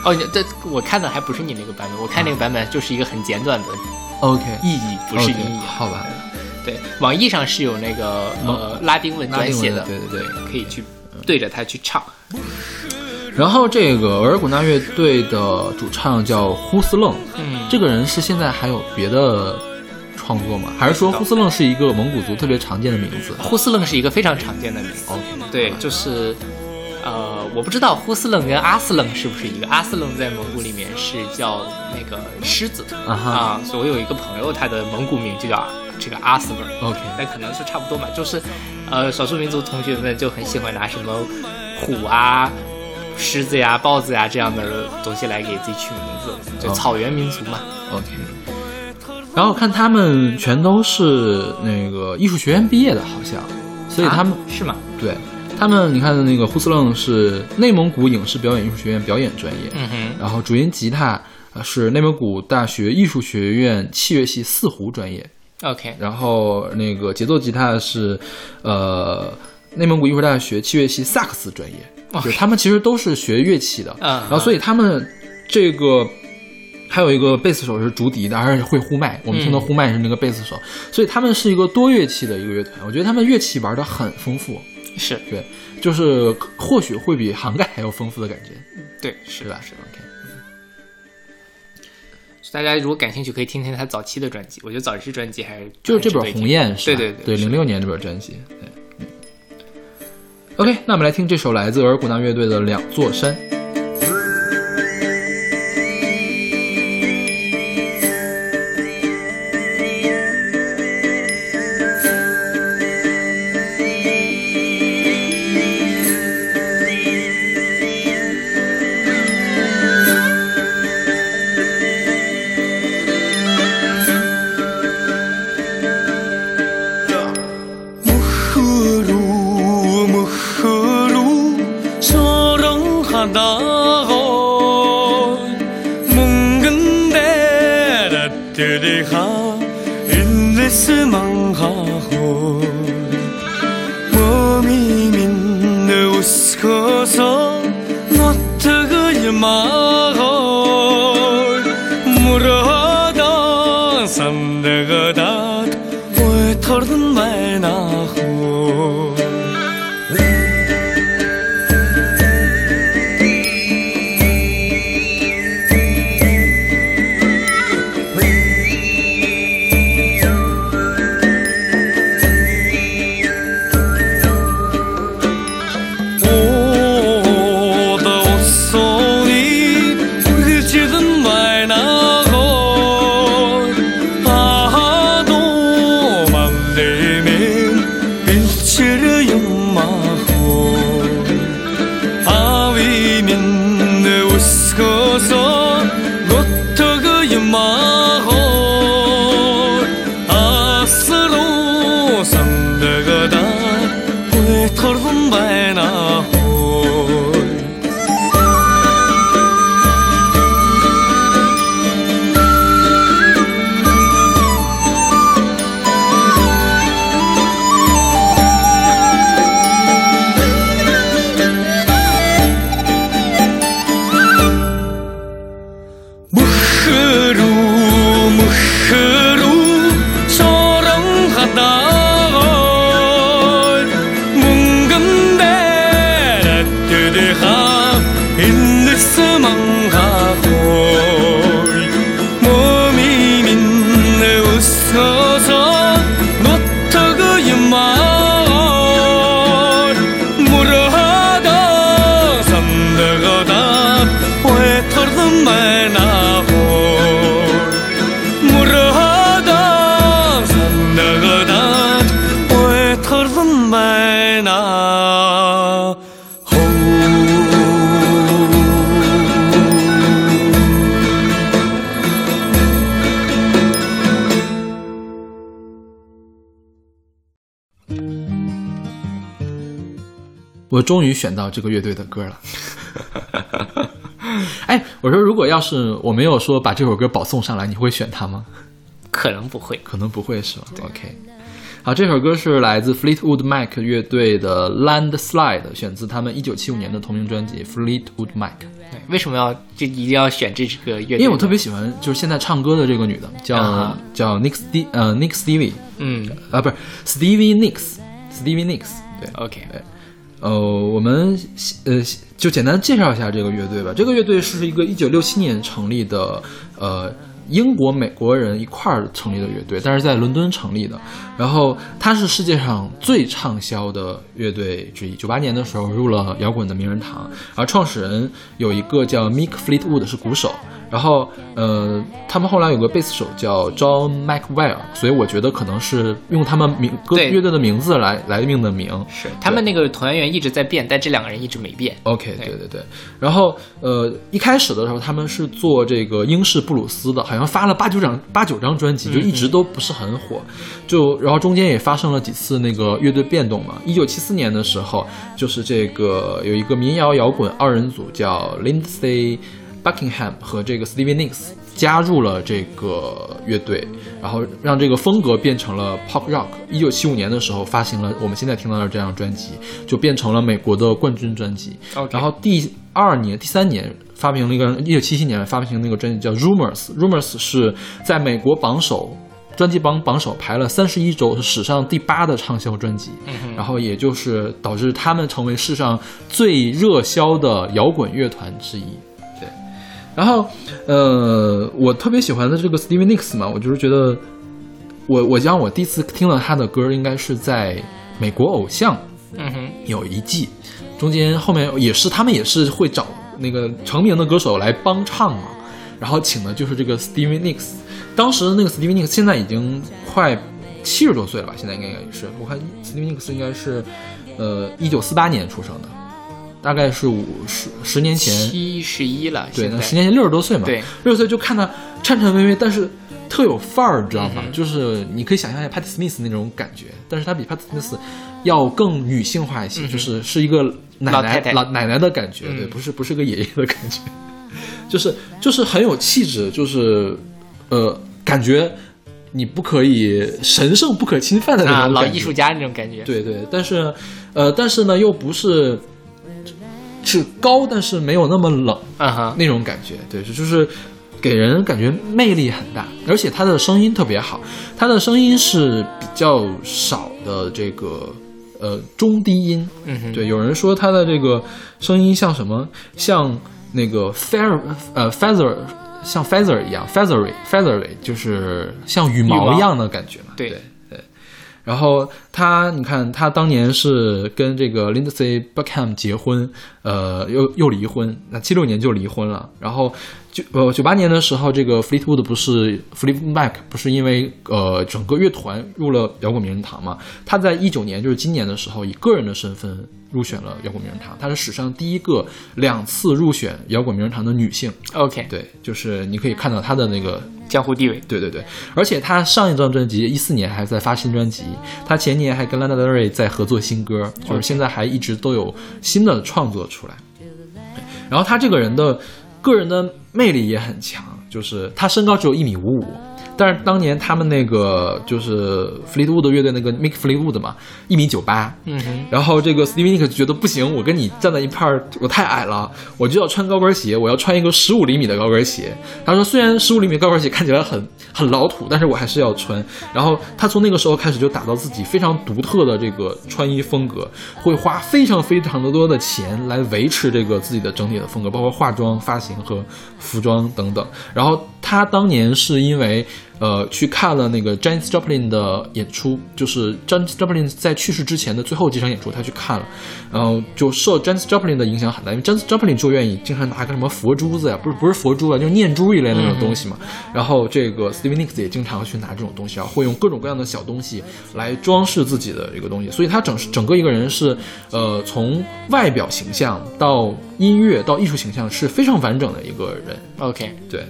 哦，你这我看的还不是你那个版本，我看那个版本就是一个很简短的 OK，意译，不是音译。好吧？对，网易上是有那个呃拉丁文专写的，对对对可以去对着它去唱。然后这个额尔古纳乐队的主唱叫呼斯楞，嗯，这个人是现在还有别的创作吗？还是说呼斯楞是一个蒙古族特别常见的名字呼斯楞是一个非常常见的名字。？OK，对，就是呃，我不知道呼斯楞跟阿斯楞是不是一个。阿斯楞在蒙古里面是叫那个狮子啊所以我有一个朋友，他的蒙古名就叫这个阿斯楞。OK 那可能是差不多嘛，就是呃，少数民族同学们就很喜欢拿什么虎啊。狮子呀、豹子呀这样的东西来给自己取名字，就哦草原民族嘛。OK。然后看他们全都是那个艺术学院毕业的，好像，所以他们、啊是吗？对他们，你看那个呼斯楞是内蒙古影视表演艺术学院表演专业，嗯哼，然后主音吉他呃是内蒙古大学艺术学院器乐系四胡专业，OK，然后那个节奏吉他是呃内蒙古艺术大学器乐系萨克斯专业，就是他们其实都是学乐器的，嗯然后所以他们这个。还有一个贝斯手是竹笛的，而且会呼麦。我们听到呼麦是那个贝斯手，所以他们是一个多乐器的一个乐团。我觉得他们乐器玩的很丰富，是对，就是或许会比杭盖还要丰富的感觉，对，是对吧？是的。OK，大家如果感兴趣，可以听听他早期的专辑。我觉得早期专辑还是就是这本《鸿雁》是吧？对对对，零六年这本专辑。对，嗯 OK，那我们来听这首来自额尔古纳乐队的《两座山》。我终于选到这个乐队的歌了。哎，我说如果要是我没有说把这首歌保送上来，你会选它吗？可能不会。可能不会是吧？OK。好，这首歌是来自 Fleetwood Mac 乐队的《Landslide》，选自他们一九七五年的同名专辑《Fleetwood Mac》。对为什么要就一定要选这个乐队？因为我特别喜欢，就是现在唱歌的这个女的，叫、啊叫 Nick Ste 呃 Nick Stevie 嗯啊，不是 Stevie Nicks，Stevie Nicks。对，，OK，呃，我们呃就简单介绍一下这个乐队吧。这个乐队是一个一九六七年成立的，呃，英国美国人一块儿成立的乐队，但是在伦敦成立的。然后它是世界上最畅销的乐队之一。九八年的时候入了摇滚的名人堂，而创始人有一个叫 Mick Fleetwood 是鼓手。然后，呃，他们后来有个贝斯手叫 John McVie，所以我觉得可能是用他们名歌乐队的名字来来命的名。是他们那个团员一直在变，但这两个人一直没变。OK，对对对对。然后呃，一开始的时候他们是做这个英式布鲁斯的，好像发了八九张八九张专辑，就一直都不是很火。就然后中间也发生了几次那个乐队变动嘛。一九七四年的时候，就是这个有一个民谣摇滚二人组叫 Lindsay Buckingham 和这个 Stevie Nicks 加入了这个乐队，然后让这个风格变成了 pop rock。一九七五年的时候发行了我们现在听到的这张专辑，就变成了美国的冠军专辑。然后第二年、第三年发行了一个，一九七七年发行那个专辑叫 Rumors。Rumors 是在美国榜首。专辑榜榜首排了三十一周，是史上第八的畅销专辑，然后也就是导致他们成为世上最热销的摇滚乐团之一。对，然后呃，我特别喜欢的这个 Stevie Nicks 嘛，我就是觉得我我讲我第一次听了他的歌，应该是在美国偶像嗯哼，有一季，中间后面也是他们也是会找那个成名的歌手来帮唱嘛，然后请的就是这个 Stevie Nicks，当时的那个 Stevie Nicks 现在已经快七十多岁了吧，现在应该也是，我看 Stevie Nicks 应该是呃一九四八年出生的，大概是五十十年前，七十一了，对，那十年前六十多岁嘛，对，六十岁就看他颤颤巍巍，但是特有范儿，你知道吗？嗯就是你可以想象一下 Patti Smith 那种感觉，但是他比 Patti Smith 要更女性化一些，就是是一个奶奶嗯老奶奶的感觉，嗯对，不是不是个爷爷的感觉，就是就是很有气质，就是呃，感觉你不可以神圣不可侵犯的那啊，种老艺术家那种感觉。对对，但是，呃，但是呢，又不是是高，但是没有那么冷嗯哼，那种感觉。对，就就是给人感觉魅力很大，而且他的声音特别好，他的声音是比较少的这个呃中低音。嗯哼，对，有人说他的这个声音像什么？像那个 feather 呃 feather，像 feather 一样，feathery feathery，就是像羽羽毛毛一样的感觉嘛。对对对。然后他，你看他当年是跟这个 Lindsay Buckingham 结婚，呃，又又离婚，那七六年就离婚了。然后九呃九八年的时候，这个 Fleetwood 不是 Fleetwood Mac 不是因为呃整个乐团入了摇滚名人堂嘛？他在一九年就是今年的时候，以个人的身份入选了摇滚名人堂，她是史上第一个两次入选摇滚名人堂的女性。OK，对，就是你可以看到她的那个江湖地位。对对对，而且他上一张专辑一四年还在发新专辑，他前年还跟 Lana Del Rey 在合作新歌，就是现在还一直都有新的创作出来。然后他这个人的个人的魅力也很强，就是他身高只有一米五五。但是当年他们那个就是 Fleetwood 乐队那个 Mick Fleetwood 嘛，一米九八，嗯哼，然后这个 Stevie Nicks 觉得不行，我跟你站在一块儿，我太矮了，我就要穿高跟鞋，我要穿一个十五厘米的高跟鞋。他说，虽然十五厘米高跟鞋看起来很很老土，但是我还是要穿。然后他从那个时候开始就打造自己非常独特的这个穿衣风格，会花非常非常的多的钱来维持这个自己的整体的风格，包括化妆、发型和服装等等。然后他当年是因为。呃，去看了那个 Janis Joplin 的演出，就是 Janis Joplin 在去世之前的最后几场演出，他去看了，然后就受 Janis Joplin 的影响很大，因为 Janis Joplin 就愿意经常拿个什么佛珠子呀，不是不是佛珠啊，就是念珠一类的那种东西嘛。然后这个 Stevie Nicks 也经常去拿这种东西啊，会用各种各样的小东西来装饰自己的一个东西，所以他整整个一个人是，呃，从外表形象到音乐到艺术形象是非常完整的一个人。OK，对，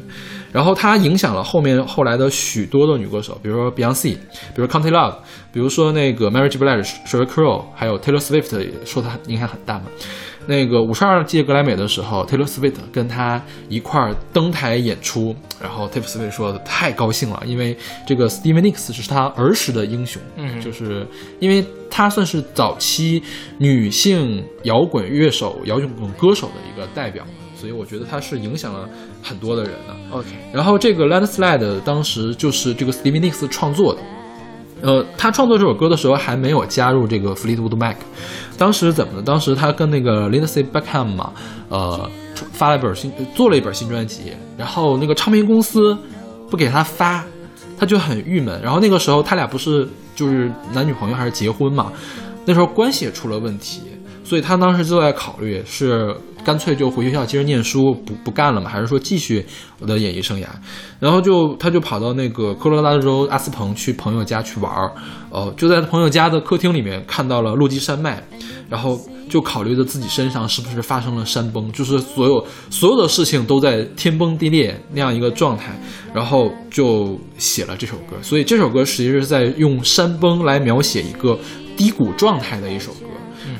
然后他影响了后面后来的许多的女歌手，比如说 Beyonce，比如 County Love，比如说那个 Mary J. Blige、Sheryl Crow，还有 Taylor Swift 也受他影响很大嘛。那个五十二届格莱美的时候，Taylor Swift 跟他一块儿登台演出，然后 Taylor Swift 说太高兴了，因为这个 Stevie Nicks 是他儿时的英雄，嗯就是因为她算是早期女性摇滚乐手、摇滚歌手的一个代表，所以我觉得他是影响了很多的人的。OK，然后这个 Landslide 当时就是这个 Stevie Nicks 创作的。呃，他创作这首歌的时候还没有加入这个 Fleetwood Mac，当时怎么呢？当时他跟那个 Lindsey Buckingham 嘛，呃，发了一本新，做了一本新专辑，然后那个唱片公司不给他发，他就很郁闷。然后那个时候他俩不是就是男女朋友还是结婚嘛，那时候关系也出了问题，所以他当时就在考虑是干脆就回学校接着念书，不不干了嘛，还是说继续我的演艺生涯？然后就他就跑到那个科罗拉多州阿斯彭去朋友家去玩儿，呃，就在朋友家的客厅里面看到了落基山脉，然后就考虑着自己身上是不是发生了山崩，就是所有所有的事情都在天崩地裂那样一个状态，然后就写了这首歌。所以这首歌实际是在用山崩来描写一个低谷状态的一首歌。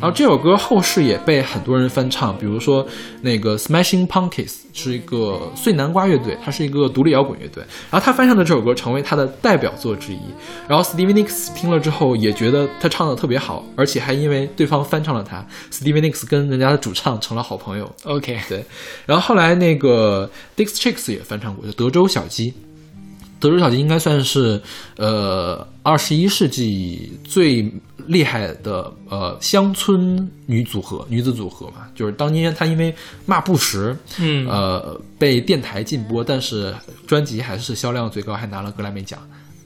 然后这首歌后世也被很多人翻唱，比如说那个 Smashing Pumpkins 是一个碎南瓜乐队，它是一个独立摇滚乐队，然后他翻唱的这首歌成为他的代表作之一。然后 Stevie Nicks 听了之后也觉得他唱的特别好，而且还因为对方翻唱了他，Stevie Nicks 跟人家的主唱成了好朋友。OK，对，然后后来那个 Dix Chicks 也翻唱过，就德州小鸡。德州小鸡应该算是呃二十一世纪最厉害的呃乡村女组合女子组合嘛，就是当年她因为骂不实，嗯呃被电台禁播，但是专辑还是销量最高，还拿了格莱美奖。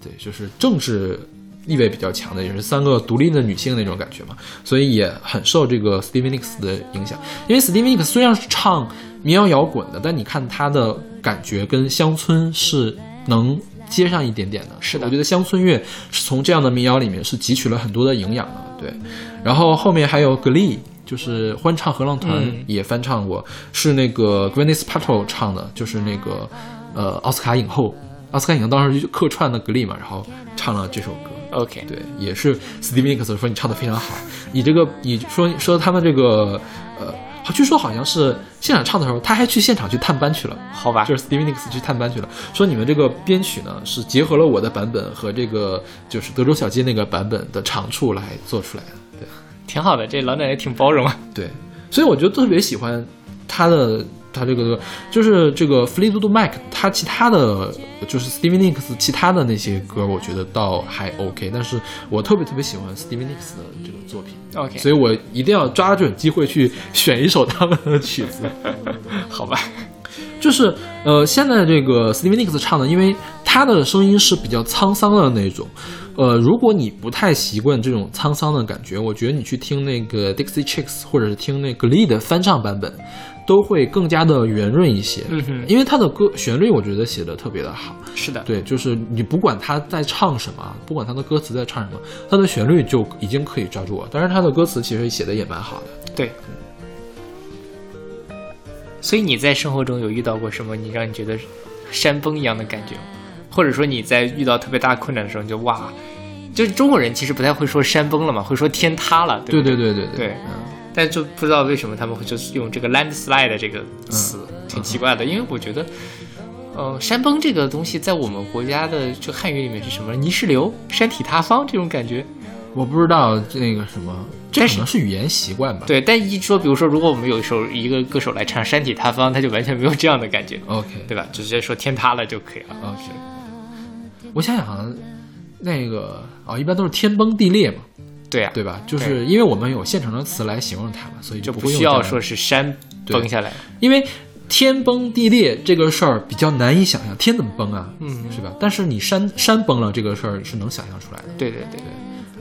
对，就是政治意味比较强的，也是三个独立的女性那种感觉嘛，所以也很受这个 Stevie Nicks 的影响。因为 Stevie Nicks 虽然是唱民谣摇滚的，但你看她的感觉跟乡村是能接上一点点的。是的我觉得乡村乐是从这样的民谣里面是汲取了很多的营养的。对，然后后面还有 Glee。就是欢唱合唱团嗯也翻唱过，是那个 Gwyneth Paltrow 唱的，就是那个呃奥斯卡影后，奥斯卡影后当时就客串的 Glee 嘛，然后唱了这首歌。OK，对，也是 Stevie Nicks 说你唱的非常好。你这个，你说说他们这个，呃，据说好像是现场唱的时候，他还去现场去探班去了。好吧就是 Stevie Nicks 去探班去了，说你们这个编曲呢是结合了我的版本和这个就是德州小鸡那个版本的长处来做出来的。对挺好的，这老奶奶挺包容啊。对，所以我就特别喜欢他的他这个就是这个 Fleetwood Mac，他其他的就是 Stevie Nicks 其他的那些歌，我觉得倒还 OK，但是我特别特别喜欢 Stevie Nicks 的这个作品。OK，所以我一定要抓准机会去选一首他们的曲子。好吧，就是呃，现在这个 Stevie Nicks 唱的，因为他的声音是比较沧桑的那种。呃，如果你不太习惯这种沧桑的感觉，我觉得你去听那个 Dixie Chicks 或者是听那个 Glee 的翻唱版本，都会更加的圆润一些。嗯哼因为他的歌旋律，我觉得写的特别的好。是的，对，就是你不管他在唱什么，不管他的歌词在唱什么，他的旋律就已经可以抓住我。当然，他的歌词其实写的也蛮好的。对。所以你在生活中有遇到过什么你让你觉得山崩一样的感觉吗？或者说你在遇到特别大困难的时候，你就哇，就是中国人其实不太会说山崩了嘛，会说天塌了，对对不对对对对对，但就不知道为什么他们会就是用这个 landslide 这个词，挺奇怪的。因为我觉得，呃，山崩这个东西在我们国家的就汉语里面是什么？泥石流、山体塌方这种感觉。我不知道那个什么，这可能是语言习惯吧。对，但一说，比如说，如果我们有一首一个歌手来唱《山体塌方》，他就完全没有这样的感觉，，OK 对吧？直接说天塌了就可以了。OK。我想想好像那个啊、一般都是天崩地裂嘛，对啊，对吧？就是因为我们有现成的词来形容它嘛，所以就不不需要说是山崩下来。因为天崩地裂这个事儿比较难以想象，天怎么崩啊？嗯是吧？但是你山山崩了这个事儿是能想象出来的，对对对对，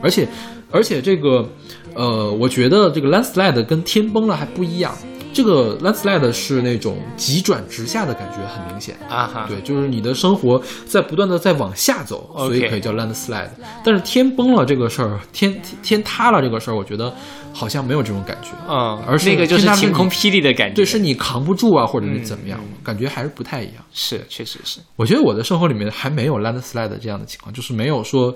而且而且这个呃，我觉得这个 landslide 跟天崩了还不一样。这个 landslide 是那种急转直下的感觉，很明显。啊哈，对，就是你的生活在不断的在往下走，所以可以叫 landslide。但是天崩了这个事儿，天天天塌了这个事儿，我觉得好像没有这种感觉。嗯，而是那个就是晴空霹雳的感觉。对，是你扛不住啊，或者是嗯怎么样，感觉还是不太一样。是，确实是。我觉得我的生活里面还没有 landslide 这样的情况，就是没有说，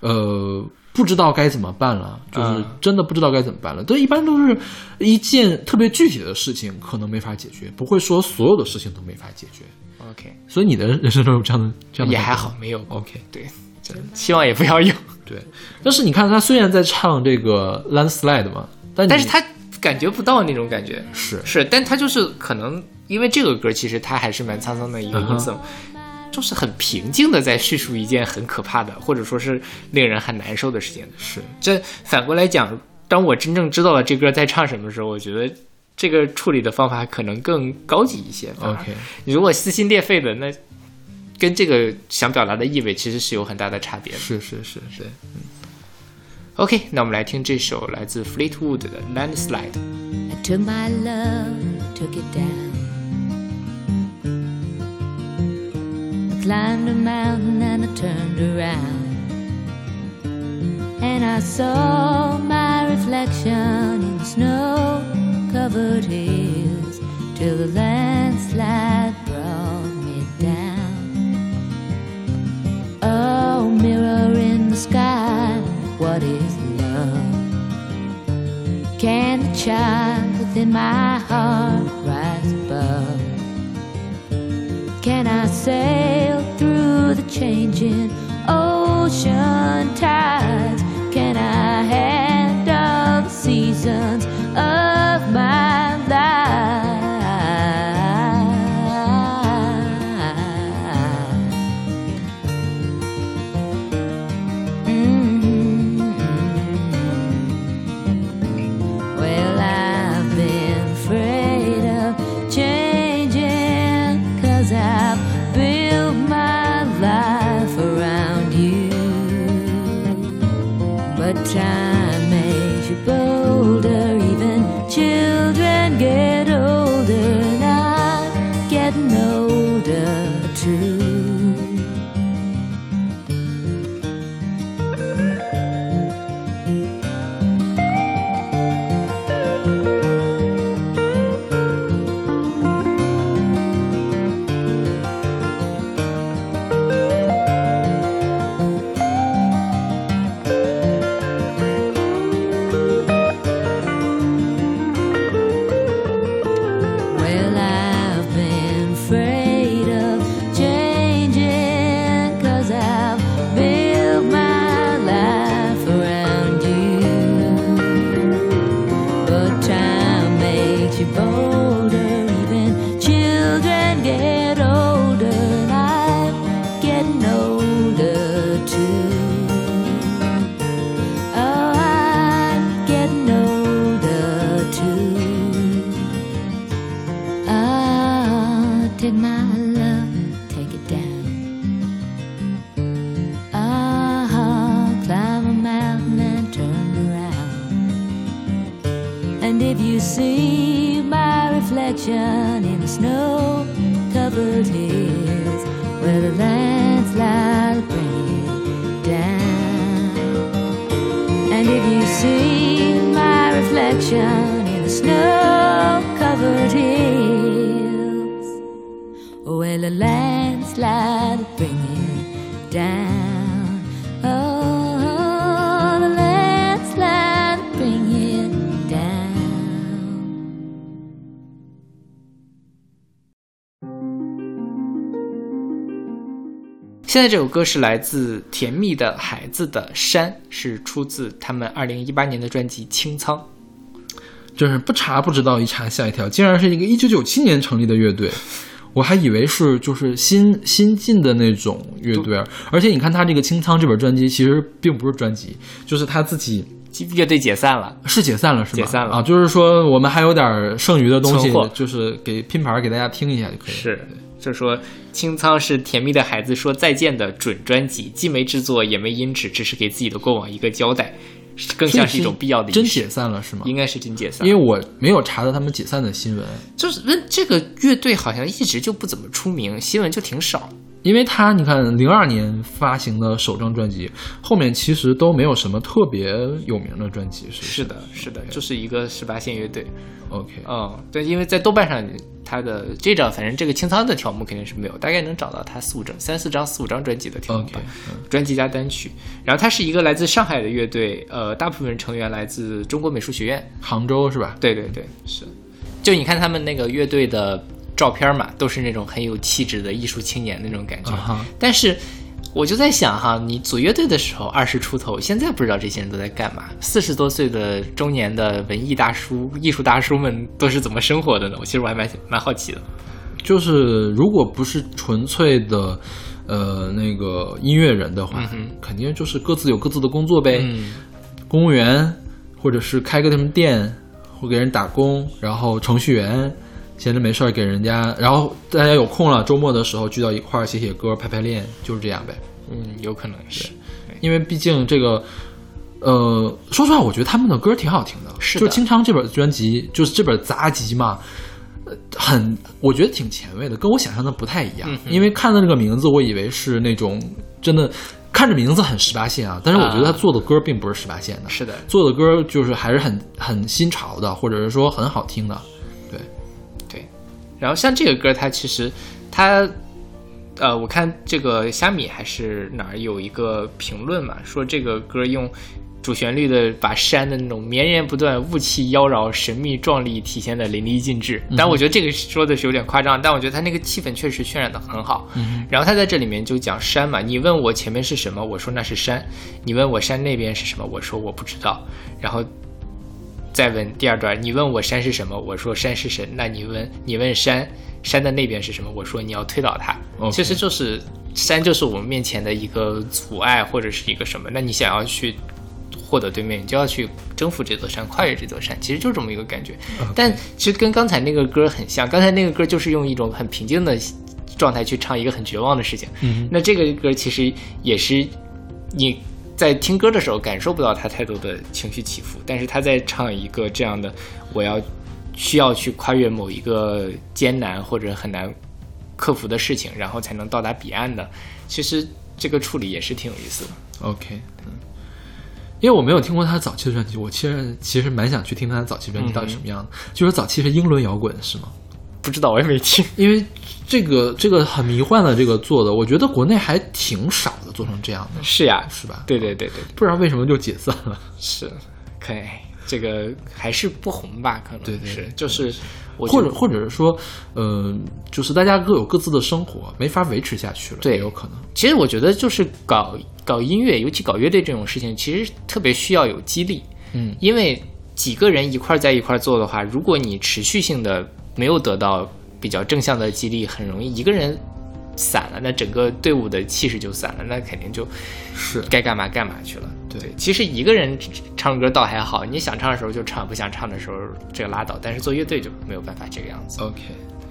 呃，不知道该怎么办了，就是嗯真的不知道该怎么办了。这一般都是一件特别具体的事情，可能没法解决，不会说所有的事情都没法解决。OK，所以你的人生中有这样的这样也还好，没有。OK，对，真希望也不要有。对。但是你看，他虽然在唱这个 landslide 嘛，但但是他感觉不到那种感觉。是是，但他就是可能因为这个歌，其实他还是蛮沧桑的一个音色，就是很平静的在叙述一件很可怕的，或者说是令人很难受的事情。是这反过来讲，当我真正知道了这歌在唱什么的时候，我觉得这个处理的方法可能更高级一些。OK，你如果撕心裂肺的，那跟这个想表达的意味其实是有很大的差别的。是是是是。OK，那我们来听这首来自 Fleetwood 的《Landslide》。I took my love, took it down. Climbed a mountain and I turned around. And I saw my reflection in snow covered hills till the landslide brought me down. Oh, mirror in the sky, what is love? Can the child within my heart rise above? Can I sail through the changing ocean tides? Can I handle 在这首歌是来自甜蜜的孩子的山，是出自他们二零一八年的专辑《清仓》。就是不查不知道，一查吓一跳，竟然是一个一九九七年成立的乐队，我还以为是就是新新进的那种乐队，而且你看他这个清仓这本专辑，其实并不是专辑，就是他自己乐队解散了，是解散了是吧？解散了。啊，就是说我们还有点剩余的东西，就是给拼盘给大家听一下就可以了。是，就是说清仓是甜蜜的孩子说再见的准专辑，既没制作也没音质，只是给自己的过往一个交代，更像是一种必要的真解散了是吗？应该是真解散，因为我没有查到他们解散的新闻，就是那这个乐队好像一直就不怎么出名，新闻就挺少。因为他你看零二年发行的首张专辑，后面其实都没有什么特别有名的专辑，是不是的，是的，就是一个十八线乐队。OK，嗯，对，因为在豆瓣上，他的这张反正这个清仓的条目肯定是没有，大概能找到他四五张、三四张、四五张专辑的条目吧专辑加单曲。然后他是一个来自上海的乐队，呃，大部分成员来自中国美术学院。杭州是吧？对对对，是。就你看他们那个乐队的照片嘛，都是那种很有气质的艺术青年那种感觉。但是我就在想哈，你组乐队的时候二十出头，现在不知道这些人都在干嘛。四十多岁的中年的文艺大叔、艺术大叔们都是怎么生活的呢？我其实我还蛮蛮好奇的。就是如果不是纯粹的，呃，那个音乐人的话，肯定就是各自有各自的工作呗，嗯，公务员，或者是开个什么店，或给人打工，然后程序员，闲着没事儿给人家，然后大家有空了，周末的时候聚到一块儿写写歌、排排练，就是这样呗。嗯，有可能是。因为毕竟这个，呃，说实话，我觉得他们的歌挺好听的。是的就清仓这本专辑，就是这本杂集嘛，呃，很，我觉得挺前卫的，跟我想象的不太一样。嗯因为看到这个名字，我以为是那种真的看着名字很十八线啊，但是我觉得他做的歌并不是十八线的，是的，做的歌就是还是很很新潮的，或者是说很好听的。然后像这个歌，它其实它。呃，我看这个虾米还是哪儿有一个评论嘛，说这个歌用主旋律的把山的那种绵延不断、雾气妖娆、神秘壮丽体现的淋漓尽致。但我觉得这个说的是有点夸张，但我觉得他那个气氛确实渲染的很好。然后他在这里面就讲山嘛，你问我前面是什么，我说那是山；你问我山那边是什么，我说我不知道。然后再问第二段，你问我山是什么，我说山是神。那你问你问山，山的那边是什么？我说你要推倒它。其实就是山就是我们面前的一个阻碍或者是一个什么。那你想要去获得对面，你就要去征服这座山，跨越这座山，其实就这么一个感觉。但其实跟刚才那个歌很像，刚才那个歌就是用一种很平静的状态去唱一个很绝望的事情。嗯那这个歌其实也是你在听歌的时候感受不到他太多的情绪起伏，但是他在唱一个这样的我要需要去跨越某一个艰难或者很难克服的事情，然后才能到达彼岸的。其实这个处理也是挺有意思的。OK，嗯，因为我没有听过他早期的专辑，我其实其实蛮想去听他的早期专辑到底什么样的。就是早期是英伦摇滚是吗？不知道我也没听。因为这个这个很迷幻的这个做的，我觉得国内还挺少的，做成这样的，是呀，是吧？对对对对，不知道为什么就解散了。是，可以。这个还是不红吧？可能对对对是，就是或者或者是说，呃，就是大家各有各自的生活，没法维持下去了，对有可能。其实我觉得就是搞搞音乐，尤其搞乐队这种事情，其实特别需要有激励。嗯，因为几个人一块儿在一块儿做的话，如果你持续性的没有得到比较正向的激励，很容易一个人散了，那整个队伍的气势就散了，那肯定就是该干嘛干嘛去了。对其实一个人唱歌倒还好，你想唱的时候就唱，不想唱的时候这个拉倒。但是做乐队就没有办法这个样子。OK，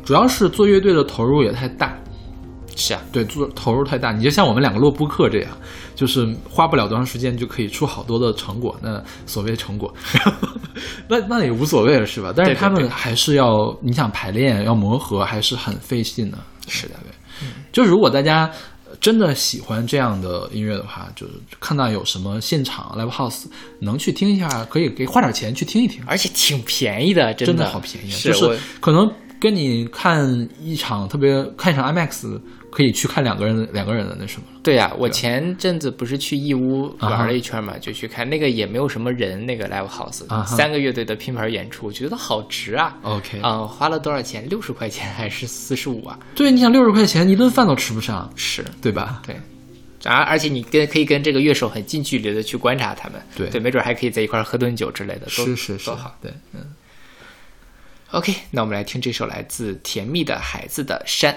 主要是做乐队的投入也太大，是啊，对，做投入太大。你就像我们两个录播课这样，就是花不了多长时间就可以出好多的成果。那所谓成果，那那也无所谓了，是吧？但是他们还是要，你想排练要磨合，还是很费劲的。是的，对。就如果大家真的喜欢这样的音乐的话，就是看到有什么现场 live house 能去听一下，可以给花点钱去听一听，而且挺便宜的，真的好便宜就是可能跟你看一场特别看一场 IMAX 可以去看两个人两个人的那什么了。对呀、我前阵子不是去义乌玩了一圈嘛，就去看那个也没有什么人，那个 live house，、啊哈三个乐队的拼盘演出，我觉得好值啊。OK，、啊、花了多少钱？六十块钱还是四十五啊？对，你想六十块钱一顿饭都吃不上，是，对吧？对。而而且你跟可以跟这个乐手很近距离的去观察他们，对对，没准还可以在一块儿喝顿酒之类的，都是是是多好。，对，嗯。OK，那我们来听这首来自甜蜜的孩子的山。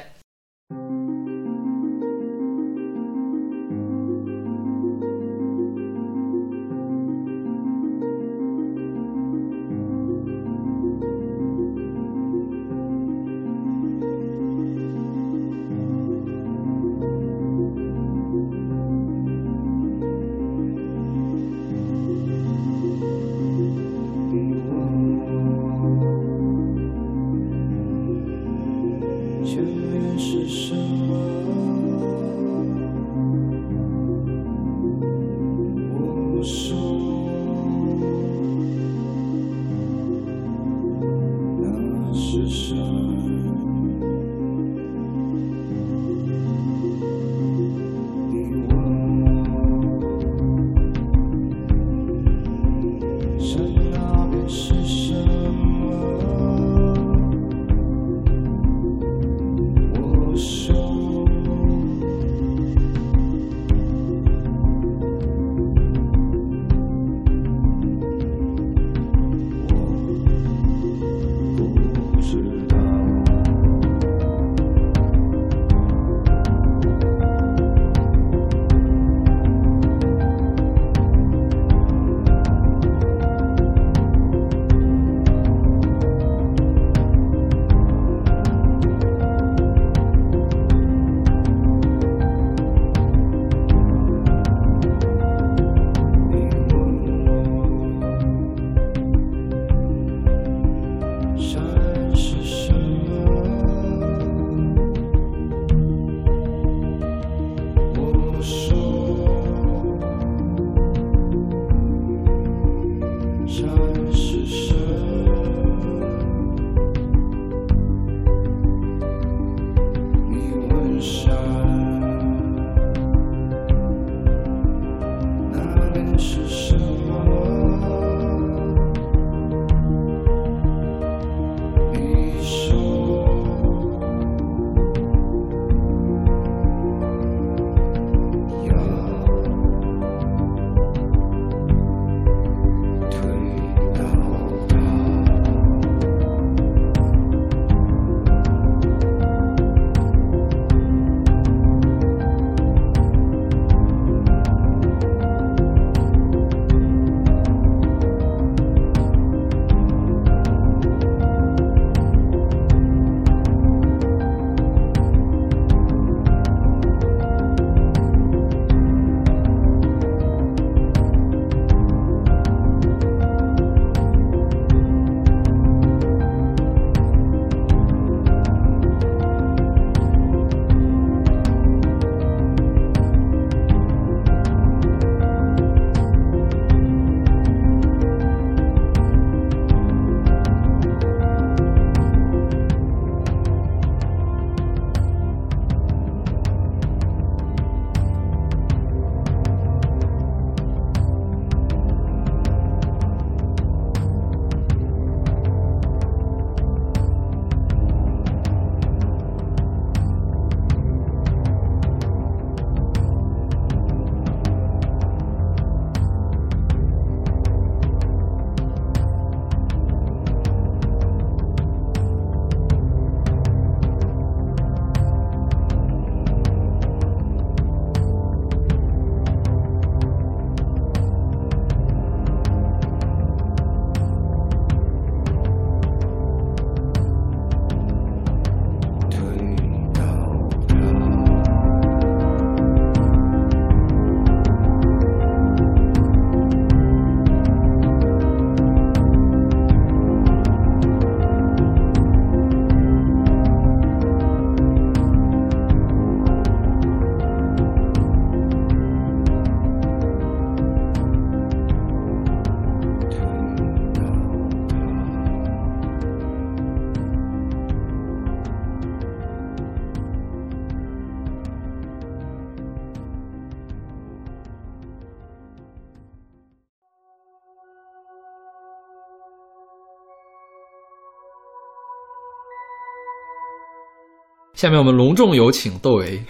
下面我们隆重有请窦唯。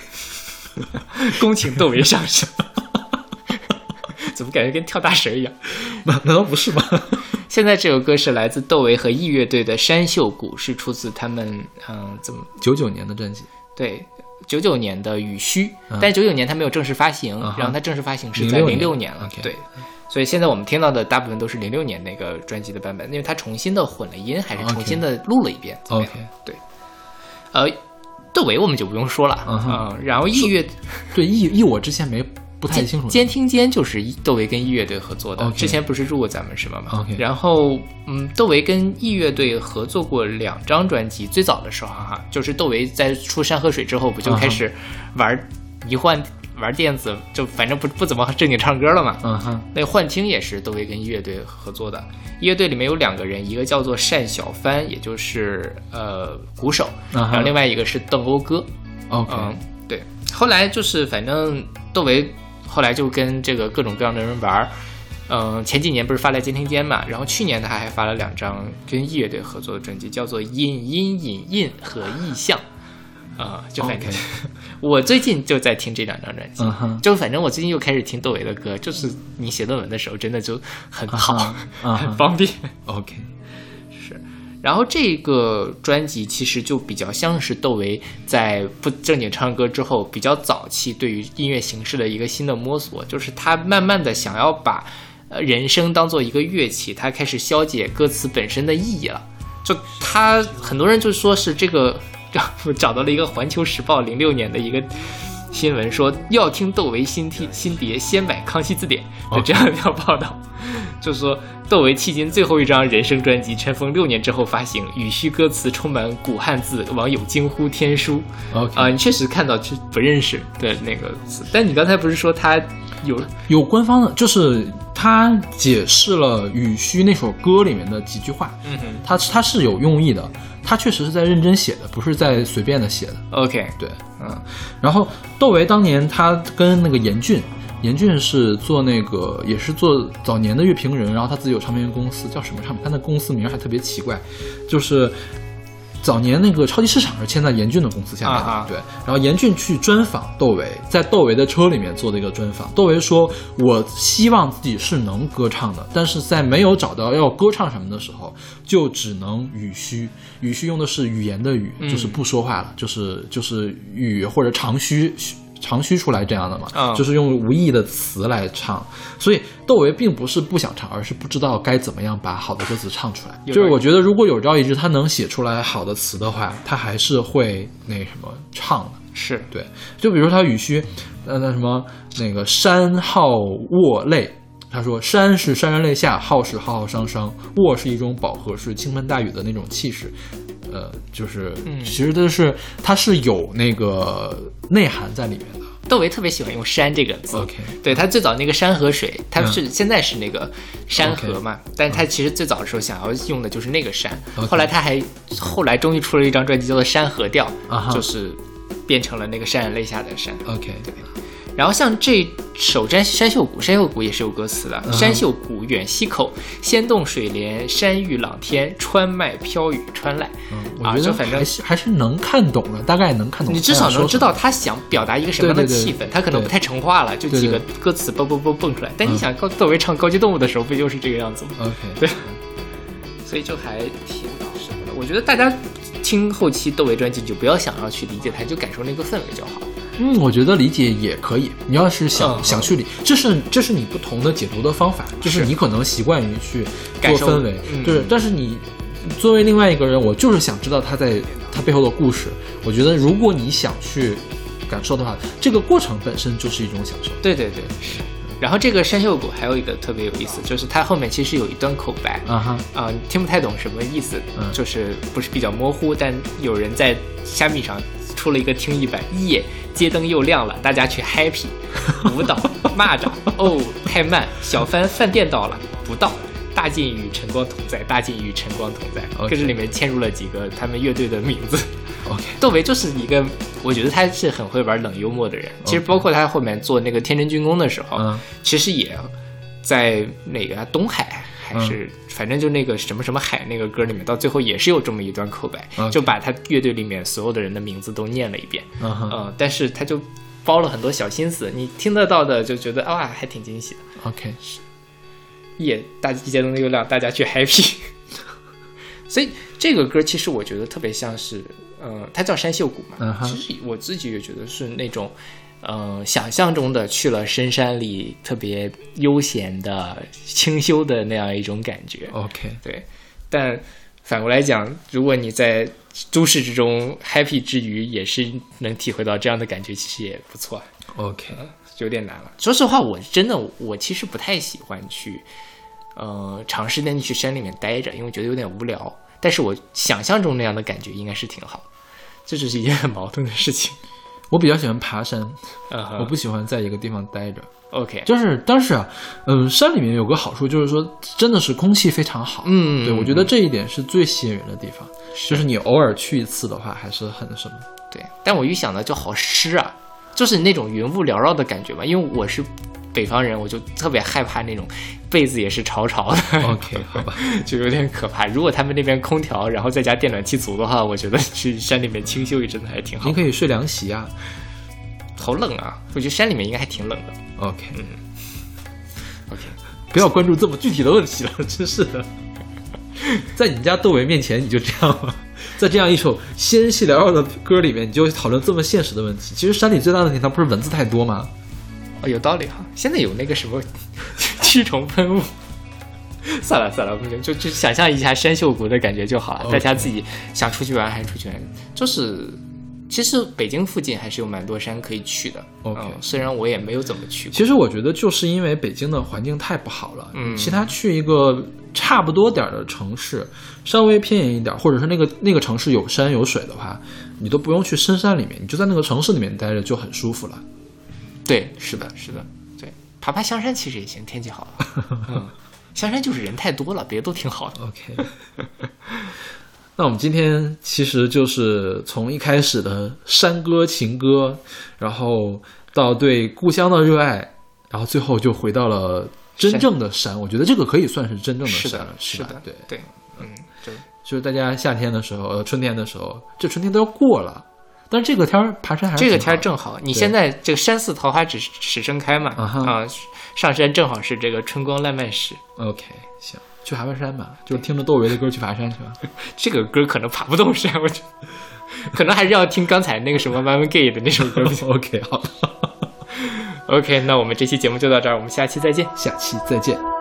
恭请窦唯上场。怎么感觉跟跳大神一样？难道不是吗？现在这首歌是来自窦唯和 E 乐队的《山秀谷》，是出自他们嗯，怎么九九年的专辑，对？九九年的《雨虚》嗯但九九年它没有正式发行，然后它正式发行是在06零六年年了对。所以现在我们听到的大部分都是零六年那个专辑的版本，因为它重新的混了音，还是重新的录了一遍。OK 对。呃，窦唯我们就不用说了，嗯然后异乐对一一我之前没不太清楚。监听间就是窦唯跟异乐队合作的之前不是入过咱们什么吗？OK 然后，嗯，窦唯跟异乐队合作过两张专辑，最早的时候哈、就是窦唯在出《山河水》之后，不就开始玩迷幻、玩电子，就反正不不怎么正经唱歌了嘛。嗯哼，那幻听也是窦唯跟 E 乐队合作的，E 乐队里面有两个人，一个叫做单小帆，也就是呃鼓手，然后另外一个是邓欧歌。OK，嗯，对。后来就是反正窦唯后来就跟这个各种各样的人玩儿。嗯，前几年不是发了监听间嘛，然后去年他还发了两张跟 E 乐队合作的专辑，叫做《隐隐隐印》和《意象》。啊、就反正 OK 我最近就在听这两张专辑就反正我最近又开始听窦唯的歌，就是你写论文的时候真的就很好，很方便。OK，是然后这个专辑其实就比较像是窦唯在不正经唱歌之后，比较早期对于音乐形式的一个新的摸索，就是他慢慢的想要把呃人声当做一个乐器，他开始消解歌词本身的意义了。就他很多人就说是这个，我找到了一个《环球时报》零六年的一个新闻，说要听窦唯新替新碟，先买《康熙字典》，就这样一条报道。就是说，窦唯迄今最后一张人生专辑《尘封》六年之后发行，语序歌词充满古汉字，网友惊呼天书。啊、你确实看到是不认识的那个词，但你刚才不是说他有有官方的，就是他解释了雨虚那首歌里面的几句话，嗯哼他他是有用意的，他确实是在认真写的，不是在随便的写的。OK 对，嗯，然后窦唯当年他跟那个严俊，严俊是做那个也是做早年的乐评人，然后他自己有唱片公司，叫什么唱片？他那公司名还特别奇怪，就是。早年那个超级市场是签在严俊的公司下面的，对。然后严俊去专访窦唯，在窦唯的车里面做的一个专访。窦唯说：“我希望自己是能歌唱的，但是在没有找到要歌唱什么的时候，就只能语虚。语虚用的是语言的语，就是不说话了，就是就是语或者长虚。”长吁出来这样的嘛，嗯。就是用无意义的词来唱，所以窦唯并不是不想唱，而是不知道该怎么样把好的歌词唱出来。就是我觉得，如果有朝一日他能写出来好的词的话，他还是会那什么唱的。是。对，就比如说他语虚，呃，那什么那个山号卧泪，他说山是潸然泪下，浩是浩浩汤汤，卧是一种饱和，是倾盆大雨的那种气势。呃，就是，嗯其实都是它是有那个内涵在里面的。窦唯特别喜欢用“山”这个字。OK 对他最早那个山河水，他嗯是、现在是那个山河嘛，但他其实最早的时候想要用的就是那个山。后来他还后来终于出了一张专辑叫做《山河调》就是变成了那个潸然泪下的山。OK，对。然后像这首《山山秀谷》，山秀谷也是有歌词的。嗯山秀谷远溪口，仙动水帘，山玉朗天，川麦飘雨川濑。啊，我觉得就反正还是能看懂的，大概能看懂。你至少能知道他想表达一个什么样的气氛，他可能不太成话了，就几个歌词蹦蹦蹦蹦出来。但你嗯想，高窦唯唱《高级动物》的时候，不就是这个样子吗？OK，对，所以就还挺什么的。我觉得大家听后期窦唯专辑，你就不要想要去理解他，就感受那个氛围就好。嗯，我觉得理解也可以。你要是想、嗯想去理，这是这是你不同的解读的方法，就是是你可能习惯于去感受做氛围，嗯就是但是你作为另外一个人，我就是想知道他在他背后的故事。我觉得如果你想去感受的话，这个过程本身就是一种享受。对对对，是。然后这个山秀谷还有一个特别有意思，就是它后面其实有一段口白啊哈，啊、你听不太懂什么意思，嗯就是不是比较模糊，但有人在虾米上出了一个听译版，耶，街灯又亮了，大家去 happy，舞蹈，蚂蚱，哦，太慢，小帆饭店到了，不到。大晋与晨光同在，大晋与晨光同在。OK 可是里面嵌入了几个他们乐队的名字。OK，窦唯就是一个，我觉得他是很会玩冷幽默的人。其实包括他后面做那个天真军工的时候，嗯其实也在哪个啊东海还是、反正就那个什么什么海那个歌里面，到最后也是有这么一段口白就把他乐队里面所有的人的名字都念了一遍。嗯但是他就包了很多小心思，你听得到的就觉得啊还挺惊喜的。OK，也大一节灯的月亮，大家去 happy。所以这个歌其实我觉得特别像是，呃，它叫山秀谷嘛。其实我自己也觉得是那种，呃，想象中的去了深山里特别悠闲的、清修的那样一种感觉。OK，对，但反过来讲，如果你在都市之中 happy 之余，也是能体会到这样的感觉，其实也不错。OK，就有点难了。说实话，我真的我其实不太喜欢去，呃，长时间的去山里面待着，因为觉得有点无聊。但是我想象中那样的感觉应该是挺好，这只是一件很矛盾的事情。我比较喜欢爬山，我不喜欢在一个地方待着。OK，就是，但是啊，嗯，山里面有个好处，就是说真的是空气非常好。嗯对，我觉得这一点是最吸引人的地方。就是你偶尔去一次的话，还是很什么。对，但我一想到就好湿啊，就是那种云雾缭绕的感觉吧。因为我是北方人，我就特别害怕那种被子也是潮潮的。OK，好吧，就有点可怕。如果他们那边空调，然后再加电暖气足的话，我觉得去山里面清修一阵子还挺好你。可以睡凉席啊。好冷啊！我觉得山里面应该还挺冷的。OK，OK，不要关注这么具体的问题了，真是的。在你们家窦唯面前，你就这样吗？在这样一首纤细缭绕的歌里面，你就讨论这么现实的问题。其实山里最大的问题，它不是蚊子太多吗？哦，有道理哈。现在有那个什么驱虫喷雾。算 了算了，不行，就就想象一下山秀谷的感觉就好了。大家自己想出去玩还是出去玩，就是其实北京附近还是有蛮多山可以去的。OK 嗯虽然我也没有怎么去过。其实我觉得就是因为北京的环境太不好了，嗯其他去一个差不多点儿的城市，稍微偏远一点，或者是那个那个城市有山有水的话，你都不用去深山里面，你就在那个城市里面待着就很舒服了。对，是的，是的，对，爬爬香山其实也行，天气好了。嗯，香山就是人太多了，别的都挺好的。OK，那我们今天其实就是从一开始的山歌情歌，然后到对故乡的热爱，然后最后就回到了真正的山。我觉得这个可以算是真正的山了，，是的，对，对，嗯，就就是大家夏天的时候，呃，春天的时候，这春天都要过了，但是这个天儿爬山还是这个天儿正好，你现在这个山寺桃花只始盛开嘛，啊上山正好是这个春光烂漫时。OK，行，去爬爬山吧，就是听着窦唯的歌去爬山去吧。这个歌可能爬不动山，我觉得，可能还是要听刚才那个什么 m a m Gay 的那首歌。OK，好，OK，那我们这期节目就到这儿，我们下期再见。下期再见。